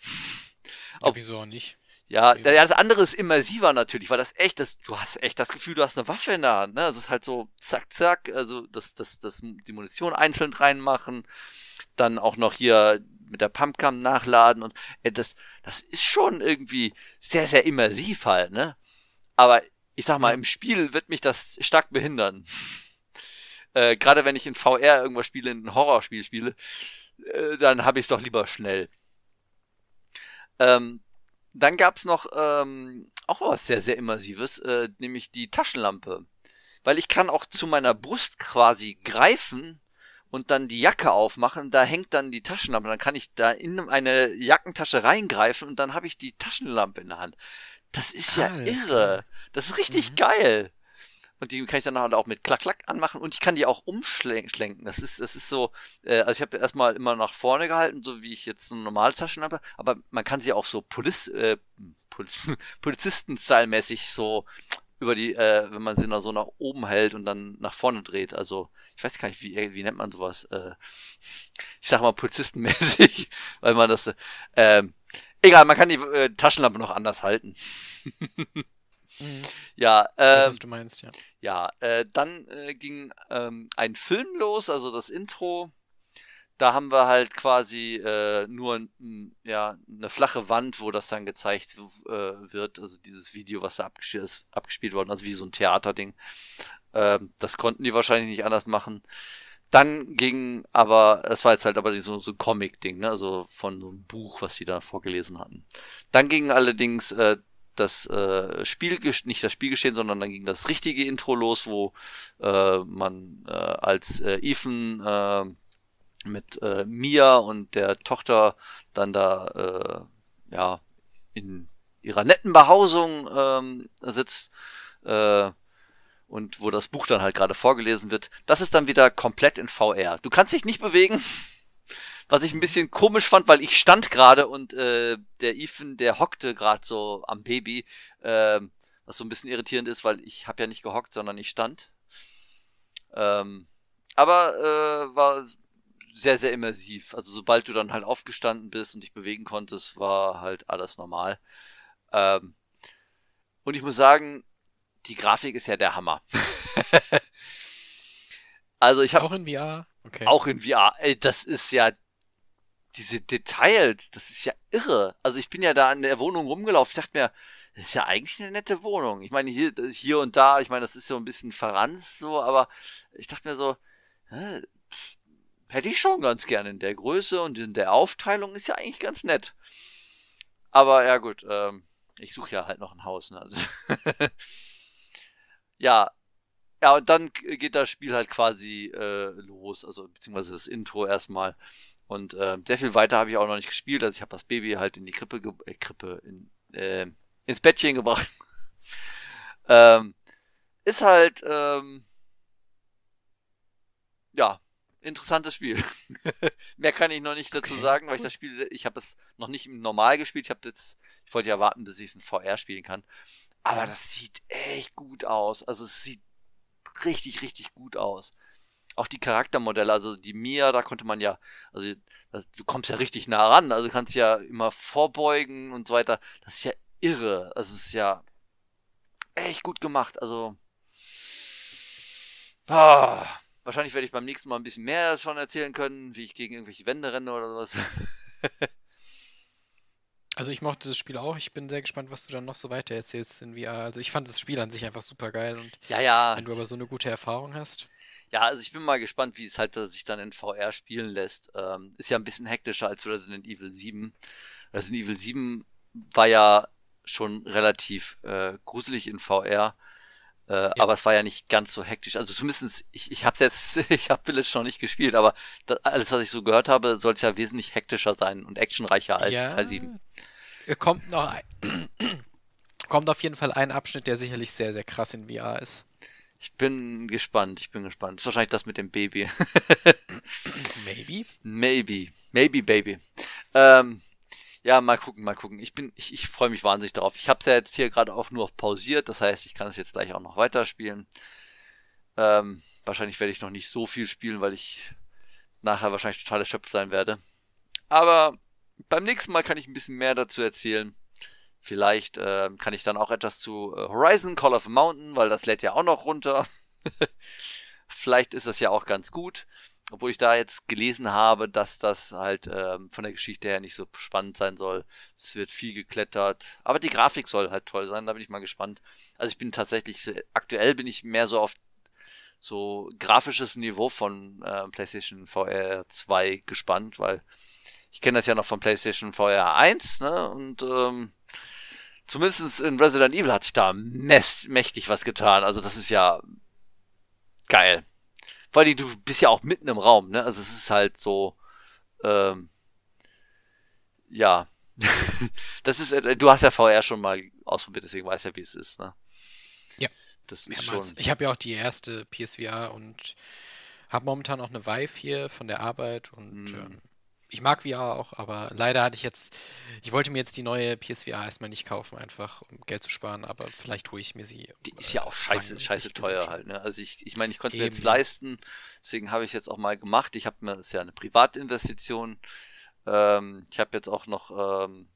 Ja, wieso auch nicht? Ja, ja, das andere ist immersiver natürlich, weil das echt, das, du hast echt das Gefühl, du hast eine Waffe in der Hand, ne? Das ist halt so zack, zack, also das, das, das, die Munition einzeln reinmachen, dann auch noch hier mit der Pumpgun nachladen und äh, das, das ist schon irgendwie sehr, sehr immersiv halt, ne? Aber ich sag mal, im Spiel wird mich das stark behindern. [laughs] äh, Gerade wenn ich in VR irgendwas spiele, in ein Horrorspiel spiele, äh, dann habe ich es doch lieber schnell. Ähm, dann gab's noch ähm, auch was sehr, sehr Immersives, äh, nämlich die Taschenlampe. Weil ich kann auch zu meiner Brust quasi greifen und dann die Jacke aufmachen, da hängt dann die Taschenlampe. Dann kann ich da in eine Jackentasche reingreifen und dann habe ich die Taschenlampe in der Hand. Das ist ja Alter. irre. Das ist richtig mhm. geil. Und die kann ich dann halt auch mit Klack-Klack anmachen und ich kann die auch umschlenken. Das ist, das ist so, äh, also ich habe erstmal immer nach vorne gehalten, so wie ich jetzt eine normale Taschen habe, aber man kann sie auch so Poliz, äh, Poliz [laughs] Polizisten-Style-mäßig so über die, äh, wenn man sie noch so nach oben hält und dann nach vorne dreht. Also, ich weiß gar nicht, wie, wie nennt man sowas? Äh, ich sag mal polizistenmäßig, [laughs] weil man das, äh, egal, man kann die äh, Taschenlampe noch anders halten. [laughs] Mhm. Ja, äh, was du meinst, ja. Ja, äh, dann äh, ging ähm, ein Film los, also das Intro. Da haben wir halt quasi äh, nur ja, eine flache Wand, wo das dann gezeigt äh, wird. Also dieses Video, was da abgespielt ist, abgespielt worden, also wie so ein Theaterding. Äh, das konnten die wahrscheinlich nicht anders machen. Dann ging aber, das war jetzt halt aber so, so ein Comic-Ding, ne? also von so einem Buch, was sie da vorgelesen hatten. Dann ging allerdings äh, das äh, Spiel, nicht das Spielgeschehen, sondern dann ging das richtige Intro los, wo äh, man äh, als äh, Ethan äh, mit äh, Mia und der Tochter dann da äh, ja in ihrer netten Behausung ähm, sitzt äh, und wo das Buch dann halt gerade vorgelesen wird. Das ist dann wieder komplett in VR. Du kannst dich nicht bewegen. Was ich ein bisschen komisch fand, weil ich stand gerade und äh, der Ethan, der hockte gerade so am Baby, äh, was so ein bisschen irritierend ist, weil ich habe ja nicht gehockt, sondern ich stand. Ähm, aber äh, war sehr, sehr immersiv. Also sobald du dann halt aufgestanden bist und dich bewegen konntest, war halt alles normal. Ähm, und ich muss sagen, die Grafik ist ja der Hammer. [laughs] also ich habe auch in VR. Okay. Auch in VR. Ey, das ist ja diese Details, das ist ja irre. Also ich bin ja da in der Wohnung rumgelaufen, ich dachte mir, das ist ja eigentlich eine nette Wohnung. Ich meine, hier, hier und da, ich meine, das ist so ein bisschen verranzt so, aber ich dachte mir so, hä, hätte ich schon ganz gerne in der Größe und in der Aufteilung ist ja eigentlich ganz nett. Aber ja gut, ähm, ich suche ja halt noch ein Haus, ne? Also [laughs] ja, ja, und dann geht das Spiel halt quasi äh, los, also beziehungsweise das Intro erstmal. Und äh, sehr viel weiter habe ich auch noch nicht gespielt. Also ich habe das Baby halt in die Krippe, ge äh, Krippe in, äh, ins Bettchen gebracht. [laughs] ähm, ist halt, ähm, ja, interessantes Spiel. [laughs] Mehr kann ich noch nicht dazu okay, sagen, weil ich das Spiel, ich habe es noch nicht im Normal gespielt. Ich habe jetzt, ich wollte ja warten, bis ich es in VR spielen kann. Aber das sieht echt gut aus. Also es sieht richtig, richtig gut aus auch die Charaktermodelle, also die Mia, da konnte man ja, also das, du kommst ja richtig nah ran, also du kannst ja immer vorbeugen und so weiter. Das ist ja irre. Also es ist ja echt gut gemacht. Also ah, wahrscheinlich werde ich beim nächsten Mal ein bisschen mehr schon erzählen können, wie ich gegen irgendwelche Wände renne oder sowas. [laughs] Also ich mochte das Spiel auch. Ich bin sehr gespannt, was du dann noch so weiter erzählst in VR. Also ich fand das Spiel an sich einfach super geil und ja, ja. wenn du aber so eine gute Erfahrung hast. Ja, also ich bin mal gespannt, wie es halt sich dann in VR spielen lässt. Ähm, ist ja ein bisschen hektischer als Resident Evil 7. Resident Evil 7 war ja schon relativ äh, gruselig in VR. Äh, ja. Aber es war ja nicht ganz so hektisch. Also zumindest, ich, ich hab's jetzt, [laughs] ich habe Village noch nicht gespielt, aber das, alles, was ich so gehört habe, soll es ja wesentlich hektischer sein und actionreicher als ja, Teil 7. Kommt noch ein, [clears throat] kommt auf jeden Fall ein Abschnitt, der sicherlich sehr, sehr krass in VR ist. Ich bin gespannt, ich bin gespannt. Das ist wahrscheinlich das mit dem Baby. [laughs] Maybe? Maybe. Maybe, Baby. Ähm, ja, mal gucken, mal gucken. Ich bin, ich, ich freue mich wahnsinnig darauf. Ich habe es ja jetzt hier gerade auch nur pausiert, das heißt, ich kann es jetzt gleich auch noch weiterspielen. Ähm, wahrscheinlich werde ich noch nicht so viel spielen, weil ich nachher wahrscheinlich total erschöpft sein werde. Aber beim nächsten Mal kann ich ein bisschen mehr dazu erzählen. Vielleicht äh, kann ich dann auch etwas zu äh, Horizon Call of the Mountain, weil das lädt ja auch noch runter. [laughs] Vielleicht ist das ja auch ganz gut. Obwohl ich da jetzt gelesen habe, dass das halt ähm, von der Geschichte her nicht so spannend sein soll. Es wird viel geklettert. Aber die Grafik soll halt toll sein, da bin ich mal gespannt. Also ich bin tatsächlich, aktuell bin ich mehr so auf so grafisches Niveau von äh, PlayStation VR 2 gespannt, weil ich kenne das ja noch von PlayStation VR 1, ne? Und ähm, zumindest in Resident Evil hat sich da mächtig was getan. Also das ist ja geil. Weil du bist ja auch mitten im Raum, ne? Also es ist halt so, ähm, ja. [laughs] das ist, äh, du hast ja VR schon mal ausprobiert, deswegen weißt ja, wie es ist, ne? Ja. Das ist Mehrmals. schon. Ich habe ja auch die erste PSVR und habe momentan auch eine Vive hier von der Arbeit und mm. ähm, ich mag VR auch, aber leider hatte ich jetzt, ich wollte mir jetzt die neue PSVR erstmal nicht kaufen, einfach um Geld zu sparen, aber vielleicht hole ich mir sie. Die ist ja auch scheiße, scheiße teuer halt, ne? Also ich, ich meine, ich konnte es mir jetzt leisten, deswegen habe ich es jetzt auch mal gemacht. Ich habe mir, das ist ja eine Privatinvestition. Ähm, ich habe jetzt auch noch, ähm,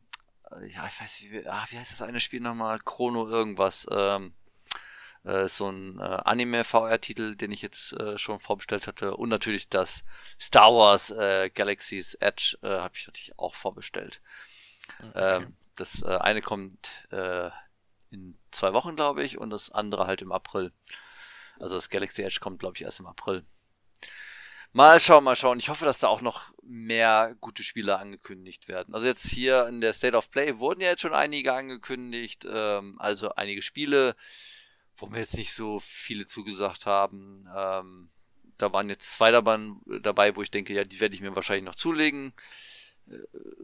ja, ich weiß, wie, ah, wie heißt das eine Spiel nochmal? Chrono irgendwas, ähm, äh, so ein äh, Anime-VR-Titel, den ich jetzt äh, schon vorbestellt hatte. Und natürlich das Star Wars äh, Galaxy's Edge äh, habe ich natürlich auch vorbestellt. Okay. Ähm, das äh, eine kommt äh, in zwei Wochen, glaube ich, und das andere halt im April. Also das Galaxy Edge kommt, glaube ich, erst im April. Mal schauen, mal schauen. Ich hoffe, dass da auch noch mehr gute Spiele angekündigt werden. Also jetzt hier in der State of Play wurden ja jetzt schon einige angekündigt. Ähm, also einige Spiele, wo mir jetzt nicht so viele zugesagt haben. Ähm, da waren jetzt zwei dabei, wo ich denke, ja, die werde ich mir wahrscheinlich noch zulegen. Äh,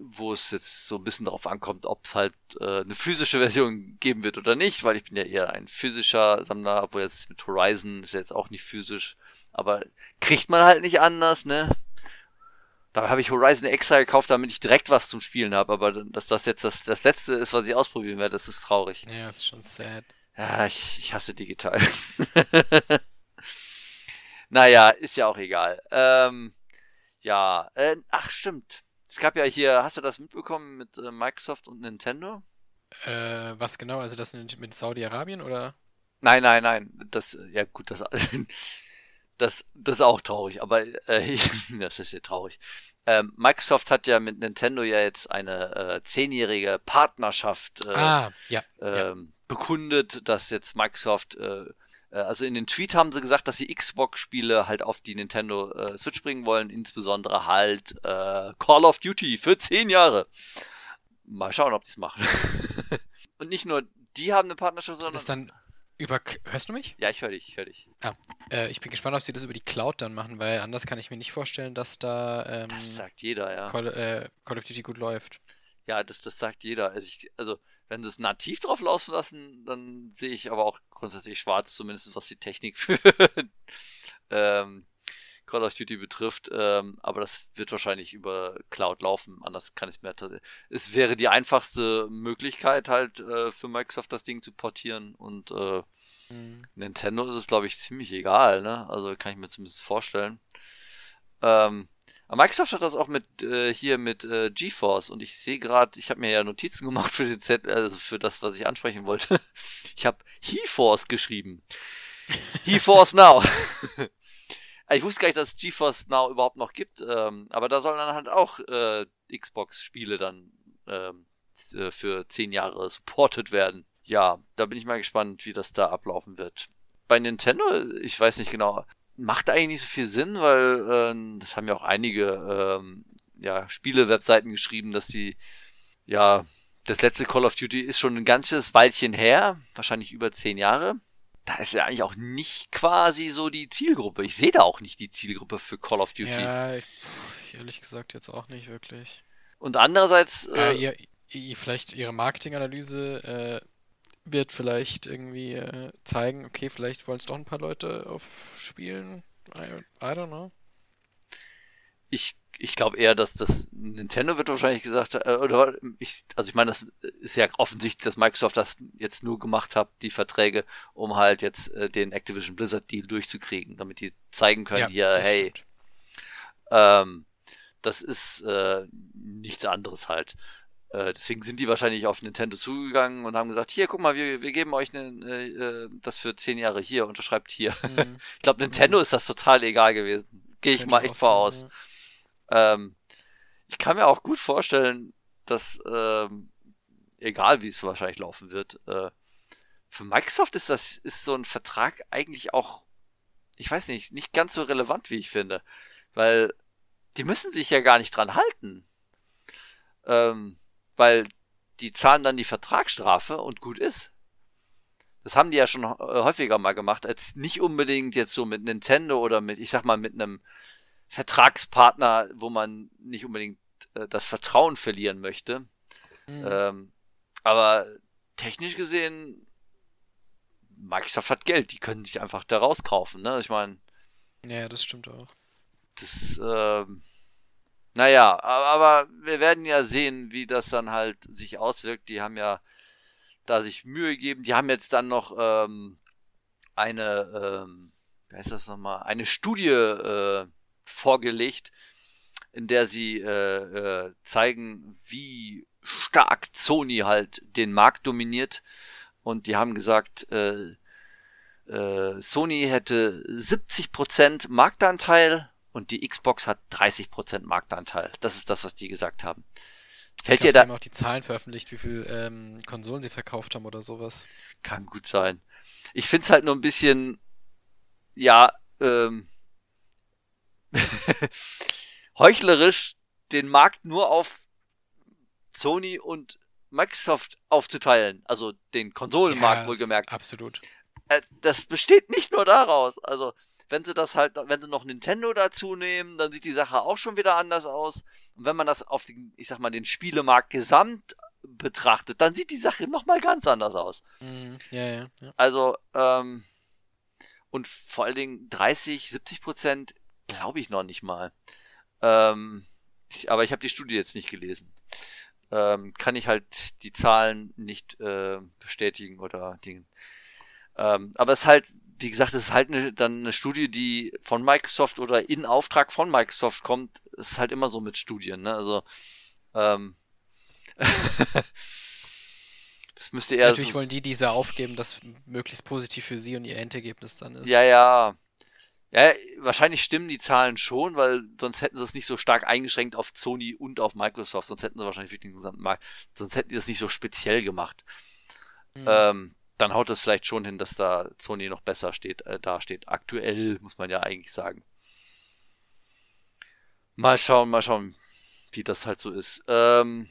wo es jetzt so ein bisschen darauf ankommt, ob es halt äh, eine physische Version geben wird oder nicht, weil ich bin ja eher ein physischer Sammler, obwohl jetzt mit Horizon ist jetzt auch nicht physisch. Aber kriegt man halt nicht anders, ne? Da habe ich Horizon extra gekauft, damit ich direkt was zum Spielen habe. Aber dass das jetzt das, das letzte ist, was ich ausprobieren werde, das ist traurig. Ja, das ist schon sad. Ja, ich, ich hasse digital. [laughs] naja, ist ja auch egal. Ähm, ja, äh, ach stimmt. Es gab ja hier, hast du das mitbekommen mit äh, Microsoft und Nintendo? Äh, was genau? Also das mit Saudi-Arabien oder? Nein, nein, nein. Das, ja gut, das, [laughs] das, das ist auch traurig, aber äh, [laughs] das ist ja traurig. Ähm, Microsoft hat ja mit Nintendo ja jetzt eine äh, zehnjährige Partnerschaft äh, ah, ja, ähm, bekundet, dass jetzt Microsoft, äh, äh, also in den Tweet haben sie gesagt, dass sie Xbox-Spiele halt auf die Nintendo äh, Switch bringen wollen, insbesondere halt äh, Call of Duty für zehn Jahre. Mal schauen, ob die es machen. [laughs] Und nicht nur die haben eine Partnerschaft, sondern. Das dann über. Hörst du mich? Ja, ich höre dich, ich höre dich. Ah, äh, ich bin gespannt, ob sie das über die Cloud dann machen, weil anders kann ich mir nicht vorstellen, dass da. Ähm, das sagt jeder, ja. Call, äh, Call of Duty gut läuft. Ja, das, das sagt jeder. Also, ich, also wenn sie es nativ drauf laufen lassen, dann sehe ich aber auch grundsätzlich schwarz, zumindest was die Technik [laughs] für ähm, Call of Duty betrifft. Ähm, aber das wird wahrscheinlich über Cloud laufen. Anders kann ich es mir Es wäre die einfachste Möglichkeit halt äh, für Microsoft das Ding zu portieren und äh, mhm. Nintendo ist es glaube ich ziemlich egal. Ne? Also kann ich mir zumindest vorstellen. Ähm, aber Microsoft hat das auch mit äh, hier mit äh, GeForce und ich sehe gerade, ich habe mir ja Notizen gemacht für den Z, also für das, was ich ansprechen wollte. [laughs] Ich habe HeForce geschrieben. HeForce Now. [laughs] ich wusste gar nicht, dass GeForce Now überhaupt noch gibt, ähm, aber da sollen dann halt auch äh, Xbox-Spiele dann ähm, äh, für zehn Jahre supported werden. Ja, da bin ich mal gespannt, wie das da ablaufen wird. Bei Nintendo, ich weiß nicht genau, macht eigentlich nicht so viel Sinn, weil äh, das haben ja auch einige ähm, ja, Spiele-Webseiten geschrieben, dass die, ja, das letzte Call of Duty ist schon ein ganzes Weilchen her, wahrscheinlich über zehn Jahre. Da ist ja eigentlich auch nicht quasi so die Zielgruppe. Ich sehe da auch nicht die Zielgruppe für Call of Duty. Ja, ich, ehrlich gesagt jetzt auch nicht wirklich. Und andererseits. Äh, ihr, ihr, vielleicht ihre Marketinganalyse äh, wird vielleicht irgendwie äh, zeigen, okay, vielleicht wollen es doch ein paar Leute aufspielen. I, I don't know. Ich, ich glaube eher, dass das Nintendo wird wahrscheinlich gesagt, äh, oder ich, also ich meine, das ist ja offensichtlich, dass Microsoft das jetzt nur gemacht hat, die Verträge, um halt jetzt äh, den Activision Blizzard Deal durchzukriegen, damit die zeigen können, ja, hier, hey, ähm, das ist äh, nichts anderes halt. Äh, deswegen sind die wahrscheinlich auf Nintendo zugegangen und haben gesagt, hier, guck mal, wir, wir geben euch ne, äh, das für zehn Jahre hier, unterschreibt hier. Mhm. [laughs] ich glaube, Nintendo mhm. ist das total egal gewesen. Gehe ich mal echt voraus. Ja. Ähm, ich kann mir auch gut vorstellen, dass, ähm, egal wie es wahrscheinlich laufen wird, äh, für Microsoft ist das, ist so ein Vertrag eigentlich auch, ich weiß nicht, nicht ganz so relevant, wie ich finde. Weil die müssen sich ja gar nicht dran halten. Ähm, weil die zahlen dann die Vertragsstrafe und gut ist. Das haben die ja schon häufiger mal gemacht, als nicht unbedingt jetzt so mit Nintendo oder mit, ich sag mal, mit einem Vertragspartner, wo man nicht unbedingt äh, das Vertrauen verlieren möchte. Mhm. Ähm, aber technisch gesehen, Microsoft hat Geld, die können sich einfach da rauskaufen, ne? Ich meine. Ja, das stimmt auch. Das, ähm, naja, aber wir werden ja sehen, wie das dann halt sich auswirkt. Die haben ja da sich Mühe gegeben. Die haben jetzt dann noch ähm, eine, ähm, wie heißt das nochmal, eine Studie äh, vorgelegt, in der sie äh, äh, zeigen, wie stark Sony halt den Markt dominiert. Und die haben gesagt, äh, äh, Sony hätte 70% Marktanteil und die Xbox hat 30% Marktanteil. Das ist das, was die gesagt haben. Fällt dir da. Sie haben auch die Zahlen veröffentlicht, wie viel ähm, Konsolen sie verkauft haben oder sowas. Kann gut sein. Ich find's halt nur ein bisschen, ja, ähm, [laughs] heuchlerisch, den Markt nur auf Sony und Microsoft aufzuteilen. Also den Konsolenmarkt ja, wohlgemerkt. Absolut. Äh, das besteht nicht nur daraus. Also wenn sie das halt, wenn sie noch Nintendo dazu nehmen, dann sieht die Sache auch schon wieder anders aus. Und wenn man das auf den, ich sag mal, den Spielemarkt gesamt betrachtet, dann sieht die Sache nochmal ganz anders aus. Mm, ja, ja, ja. Also, ähm, und vor allen Dingen 30, 70 Prozent glaube ich noch nicht mal. Ähm, ich, aber ich habe die Studie jetzt nicht gelesen. Ähm, kann ich halt die Zahlen nicht äh, bestätigen oder Dingen. Ähm, aber es ist halt, wie gesagt, es ist halt eine, dann eine Studie, die von Microsoft oder in Auftrag von Microsoft kommt. Es ist halt immer so mit Studien, ne? Also, ähm, [laughs] das müsste eher Natürlich so wollen die diese aufgeben, das möglichst positiv für sie und ihr Endergebnis dann ist. Ja, ja. Ja, wahrscheinlich stimmen die Zahlen schon, weil sonst hätten sie es nicht so stark eingeschränkt auf Sony und auf Microsoft, sonst hätten sie wahrscheinlich wirklich den gesamten Markt, sonst hätten die das nicht so speziell gemacht. Mhm. Ähm, dann haut es vielleicht schon hin, dass da Sony noch besser steht, äh, da steht. Aktuell muss man ja eigentlich sagen. Mal schauen, mal schauen, wie das halt so ist. Ähm,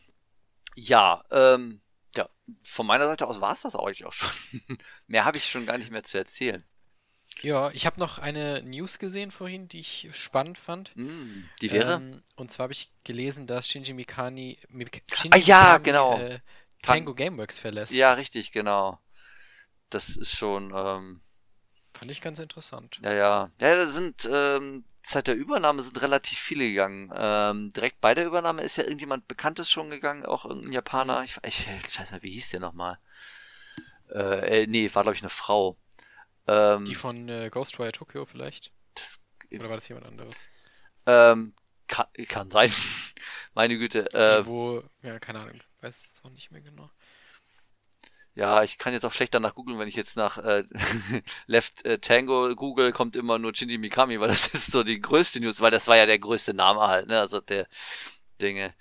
ja, ähm, ja, von meiner Seite aus war es das eigentlich auch schon. [laughs] mehr habe ich schon gar nicht mehr zu erzählen. Ja, ich habe noch eine News gesehen vorhin, die ich spannend fand. Mm, die wäre? Ähm, und zwar habe ich gelesen, dass Shinji Mikami, Shinji ah, ja, Mikami genau. Äh, Tango Gameworks verlässt. Ja, richtig, genau das ist schon. Ähm, Fand ich ganz interessant. Ja, ja. Ja, da sind ähm, seit der Übernahme sind relativ viele gegangen. Ähm, direkt bei der Übernahme ist ja irgendjemand Bekanntes schon gegangen, auch irgendein Japaner. Ich, ich, ich weiß mal, wie hieß der nochmal? Äh, äh, nee, war glaube ich eine Frau. Ähm, Die von äh, Ghostwire Tokyo vielleicht? Das, Oder war das jemand anderes? Ähm, kann, kann sein. [laughs] Meine Güte. Äh, Die, wo, ja, keine Ahnung, weiß es auch nicht mehr genau. Ja, ich kann jetzt auch schlecht danach googeln, wenn ich jetzt nach äh, [laughs] Left äh, Tango google, kommt immer nur Shinji Mikami, weil das [laughs] ist so die größte News, weil das war ja der größte Name halt, ne? Also der Dinge.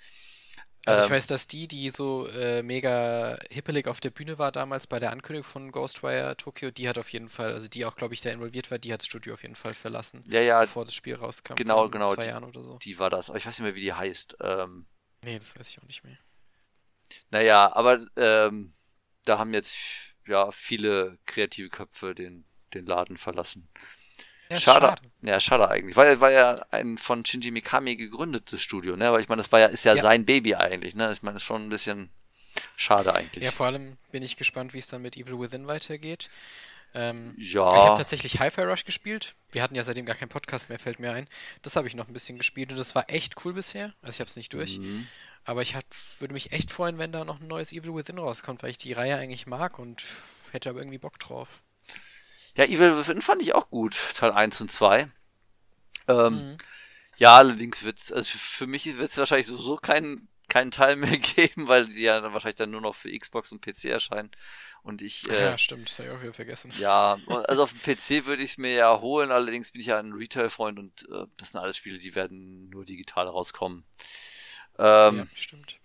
Also ich ähm, weiß, dass die, die so äh, mega hippelig auf der Bühne war damals bei der Ankündigung von Ghostwire Tokyo, die hat auf jeden Fall, also die auch, glaube ich, da involviert war, die hat das Studio auf jeden Fall verlassen. Ja, ja. Bevor das Spiel rauskam. Genau, genau. Zwei die, Jahren oder so. Die war das. Aber ich weiß nicht mehr, wie die heißt. Ähm, nee, das weiß ich auch nicht mehr. Naja, aber ähm, da haben jetzt ja viele kreative Köpfe den, den Laden verlassen. Ja, schade. schade. Ja, schade eigentlich. Weil er war ja ein von Shinji Mikami gegründetes Studio, ne? Weil ich meine, das war ja, ist ja, ja, sein Baby eigentlich, ne? Ich meine, das ist schon ein bisschen schade eigentlich. Ja, vor allem bin ich gespannt, wie es dann mit Evil Within weitergeht. Ähm, ja. Ich habe tatsächlich Hi-Fi Rush gespielt. Wir hatten ja seitdem gar keinen Podcast mehr, fällt mir ein. Das habe ich noch ein bisschen gespielt und das war echt cool bisher. Also ich habe es nicht durch. Mhm. Aber ich hat, würde mich echt freuen, wenn da noch ein neues Evil Within rauskommt, weil ich die Reihe eigentlich mag und hätte aber irgendwie Bock drauf. Ja, Evil Within fand ich auch gut, Teil 1 und 2. Ähm, mhm. Ja, allerdings wird es, also für mich wird es wahrscheinlich sowieso keinen keinen Teil mehr [laughs] geben, weil die ja dann wahrscheinlich dann nur noch für Xbox und PC erscheinen. Und ich. Äh, ja, stimmt, das habe ich auch wieder vergessen. Ja, also auf dem PC würde ich es mir ja holen, allerdings bin ich ja ein Retail-Freund und äh, das sind alles Spiele, die werden nur digital rauskommen. Ähm, ja, stimmt.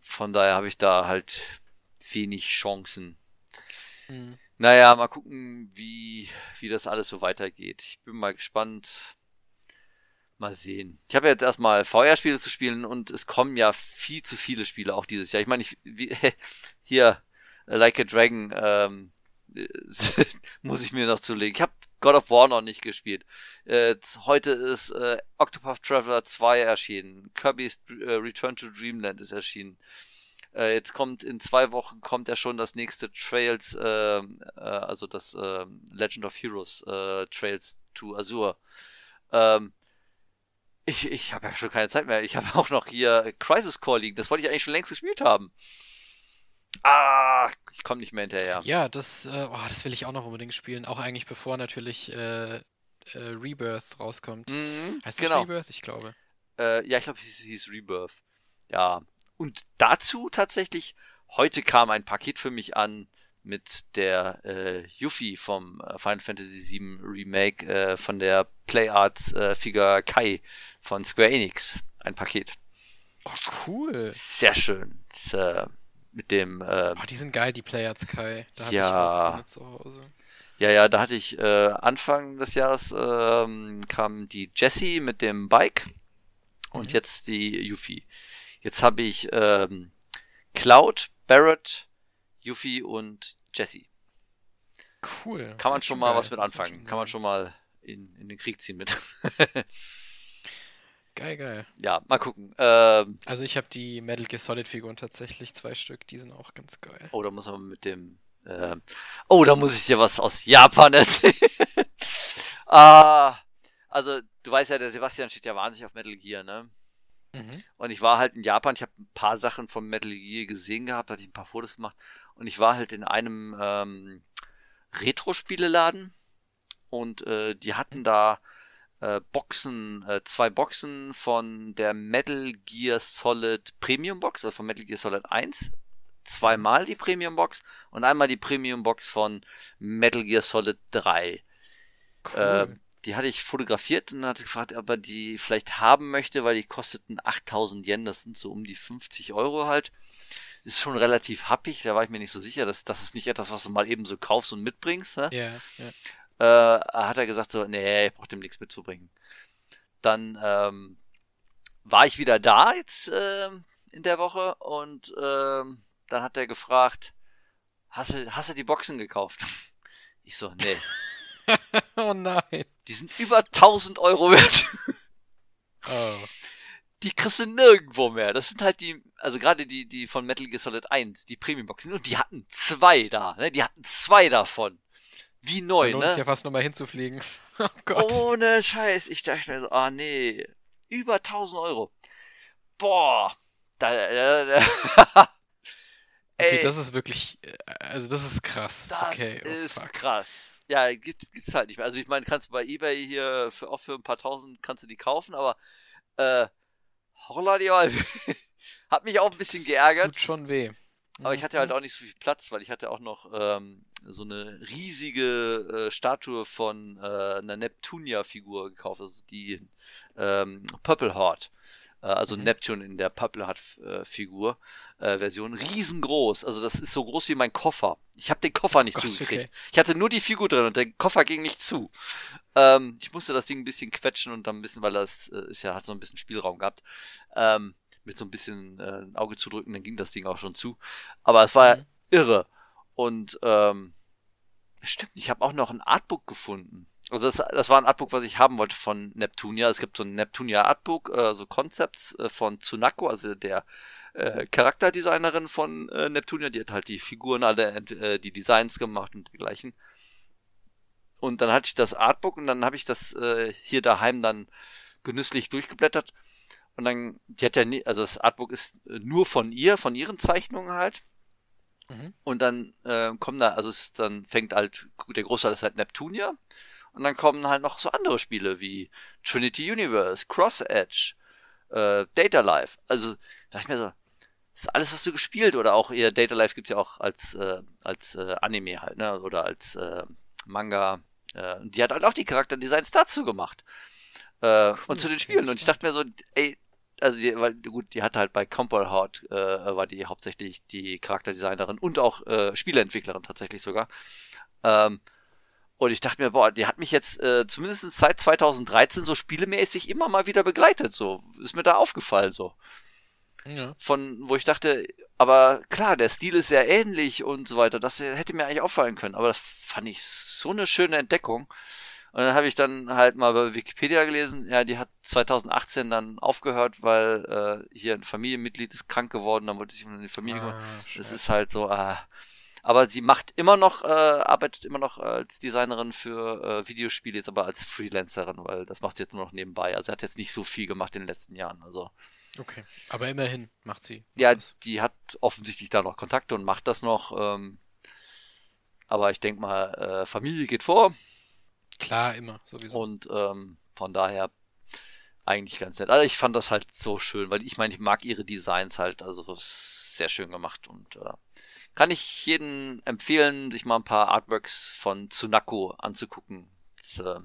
Von daher habe ich da halt wenig Chancen. Mhm. Naja, mal gucken, wie, wie das alles so weitergeht. Ich bin mal gespannt. Mal sehen. Ich habe jetzt erstmal VR-Spiele zu spielen und es kommen ja viel zu viele Spiele auch dieses Jahr. Ich meine, ich, wie, [laughs] hier, Like a Dragon, ähm, [laughs] muss ich mir noch zulegen. Ich habe God of War noch nicht gespielt. Äh, heute ist äh, Octopath Traveler 2 erschienen. Kirby's äh, Return to Dreamland ist erschienen. Äh, jetzt kommt in zwei Wochen kommt ja schon das nächste Trails, ähm, äh, also das ähm, Legend of Heroes äh, Trails to Azure. Ähm, ich ich habe ja schon keine Zeit mehr. Ich habe [laughs] auch noch hier Crisis Core liegen. Das wollte ich eigentlich schon längst gespielt haben. Ah, ich komme nicht mehr hinterher. Ja, das, äh, oh, das will ich auch noch unbedingt spielen. Auch eigentlich bevor natürlich äh, äh, Rebirth rauskommt. Mhm, heißt genau. das Rebirth? Ich glaube. Äh, ja, ich glaube, es hieß Rebirth. Ja. Und dazu tatsächlich, heute kam ein Paket für mich an mit der äh, Yuffie vom äh, Final Fantasy VII Remake äh, von der PlayArts äh, Figur Kai von Square Enix. Ein Paket. Oh, cool. Sehr schön. Das, äh, mit dem. Äh, oh, die sind geil, die Player Sky. Da hatte ja. ich auch zu Hause. Ja, ja, da hatte ich äh, Anfang des Jahres ähm, kam die Jessie mit dem Bike und mhm. jetzt die Yuffie. Jetzt habe ich ähm, Cloud, Barrett, Yuffie und Jessie. Cool. Kann man schon mal geil. was mit anfangen. Kann man schon mal in, in den Krieg ziehen mit. [laughs] Geil, geil. Ja, mal gucken. Ähm, also ich habe die Metal Gear Solid Figuren tatsächlich, zwei Stück, die sind auch ganz geil. Oh, da muss man mit dem... Äh, oh, da muss ich dir was aus Japan [laughs] erzählen. ah, also du weißt ja, der Sebastian steht ja wahnsinnig auf Metal Gear, ne? Mhm. Und ich war halt in Japan, ich habe ein paar Sachen vom Metal Gear gesehen gehabt, hatte ich ein paar Fotos gemacht. Und ich war halt in einem ähm, Retro-Spieleladen und äh, die hatten mhm. da äh, Boxen, äh, zwei Boxen von der Metal Gear Solid Premium Box, also von Metal Gear Solid 1. Zweimal die Premium Box und einmal die Premium Box von Metal Gear Solid 3. Cool. Die hatte ich fotografiert und hatte gefragt, ob er die vielleicht haben möchte, weil die kosteten 8000 Yen, das sind so um die 50 Euro halt. Ist schon relativ happig, da war ich mir nicht so sicher, dass das ist nicht etwas, was du mal eben so kaufst und mitbringst. Ne? Ja, ja äh, hat er gesagt so, nee, ich brauch dem nichts mitzubringen. Dann ähm, war ich wieder da jetzt äh, in der Woche und äh, dann hat er gefragt, hast du, hast du die Boxen gekauft? Ich so, nee. [laughs] oh nein. Die sind über 1000 Euro wert. oh. Die kriegst du nirgendwo mehr. Das sind halt die, also gerade die, die von Metal Gear Solid 1, die Premium-Boxen. Und die hatten zwei da, ne? Die hatten zwei davon. Wie neu, da ne? ja fast nochmal hinzufliegen. [laughs] oh Gott. Ohne Scheiß. Ich dachte mir so, ah nee. Über 1000 Euro. Boah. Da, da, da. okay, das ist wirklich, äh, also das ist krass. Das okay, oh, ist fuck. krass. Ja, gibt's, gibt's halt nicht mehr. Also ich meine, kannst du bei Ebay hier für, auch für ein paar tausend kannst du die kaufen, aber äh, holla die [laughs] Hat mich auch ein bisschen geärgert. Tut schon weh. Aber ich hatte halt mhm. auch nicht so viel Platz, weil ich hatte auch noch ähm, so eine riesige äh, Statue von äh, einer Neptunia-Figur gekauft, also die ähm, Purple Heart. Äh, also mhm. Neptune in der Purple Heart-Figur. Äh, Version riesengroß. Also das ist so groß wie mein Koffer. Ich habe den Koffer nicht Gott, zugekriegt. Okay. Ich hatte nur die Figur drin und der Koffer ging nicht zu. Ähm, ich musste das Ding ein bisschen quetschen und dann ein bisschen, weil das äh, ist ja hat so ein bisschen Spielraum gehabt. Ähm, mit so ein bisschen äh, ein Auge zudrücken, dann ging das Ding auch schon zu. Aber es war mhm. irre. Und ähm, stimmt, ich habe auch noch ein Artbook gefunden. Also das, das war ein Artbook, was ich haben wollte von Neptunia. Es gibt so ein Neptunia Artbook, äh, so Concepts äh, von Tsunako, also der äh, Charakterdesignerin von äh, Neptunia. Die hat halt die Figuren alle, äh, die Designs gemacht und dergleichen. Und dann hatte ich das Artbook und dann habe ich das äh, hier daheim dann genüsslich durchgeblättert und dann, die hat ja nie, also das Artbook ist äh, nur von ihr, von ihren Zeichnungen halt. Mhm. Und dann äh, kommen da, also es dann fängt halt, der Großteil ist halt Neptunia. Und dann kommen halt noch so andere Spiele wie Trinity Universe, Cross Edge, äh, Data Life. Also da dachte ich mir so, ist alles, was du gespielt oder auch ihr Data Life gibt's ja auch als äh, als äh, Anime halt, ne? Oder als äh, Manga. Äh, die hat halt auch die Charakterdesigns dazu gemacht. Äh, und zu den Spielen. Und ich dachte mir so, ey, also die, weil, gut, die hatte halt bei Compile Hard, äh, war die hauptsächlich die Charakterdesignerin und auch äh, Spieleentwicklerin tatsächlich sogar. Ähm, und ich dachte mir, boah, die hat mich jetzt äh, zumindest seit 2013 so spielemäßig immer mal wieder begleitet. So ist mir da aufgefallen so. Ja. Von wo ich dachte, aber klar, der Stil ist sehr ähnlich und so weiter. Das hätte mir eigentlich auffallen können. Aber das fand ich so eine schöne Entdeckung. Und dann habe ich dann halt mal bei Wikipedia gelesen, ja, die hat 2018 dann aufgehört, weil äh, hier ein Familienmitglied ist krank geworden, dann wollte sich um die Familie kümmern. Ah, das ist halt so, ah. Aber sie macht immer noch, äh, arbeitet immer noch als Designerin für äh, Videospiele, jetzt aber als Freelancerin, weil das macht sie jetzt nur noch nebenbei. Also sie hat jetzt nicht so viel gemacht in den letzten Jahren. Also. Okay, aber immerhin macht sie. Ja, was. die hat offensichtlich da noch Kontakte und macht das noch. Ähm, aber ich denke mal, äh, Familie geht vor. Klar, immer, sowieso. Und ähm, von daher eigentlich ganz nett. Also ich fand das halt so schön, weil ich meine, ich mag ihre Designs halt, also sehr schön gemacht und äh, kann ich jedem empfehlen, sich mal ein paar Artworks von Tsunako anzugucken. Das, äh,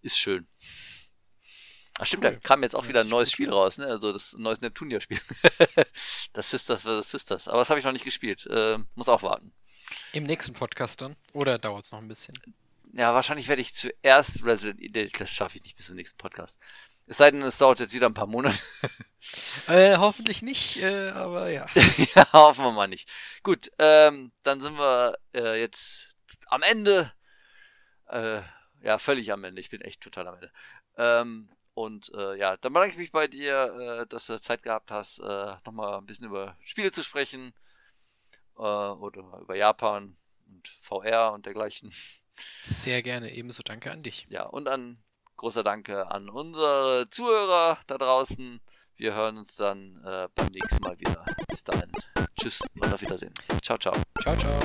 ist schön. Ach stimmt, cool. da kam jetzt auch wieder ein neues Spiel raus, ne? Also das neues Neptunia-Spiel. [laughs] das Sisters vs. Sisters. Aber das habe ich noch nicht gespielt. Äh, muss auch warten. Im nächsten Podcast dann? Oder dauert es noch ein bisschen? Ja, wahrscheinlich werde ich zuerst Resident Evil. Das schaffe ich nicht bis zum nächsten Podcast. Es sei denn, es dauert jetzt wieder ein paar Monate. [laughs] äh, hoffentlich nicht, äh, aber ja. [laughs] ja, hoffen wir mal nicht. Gut, ähm, dann sind wir äh, jetzt am Ende. Äh, ja, völlig am Ende. Ich bin echt total am Ende. Ähm, und äh, ja, dann bedanke ich mich bei dir, äh, dass du Zeit gehabt hast, äh, nochmal ein bisschen über Spiele zu sprechen. Äh, oder über Japan und VR und dergleichen. Sehr gerne, ebenso danke an dich. Ja, und an großer Danke an unsere Zuhörer da draußen. Wir hören uns dann äh, beim nächsten Mal wieder. Bis dahin. Tschüss und auf Wiedersehen. Ciao, ciao. Ciao, ciao.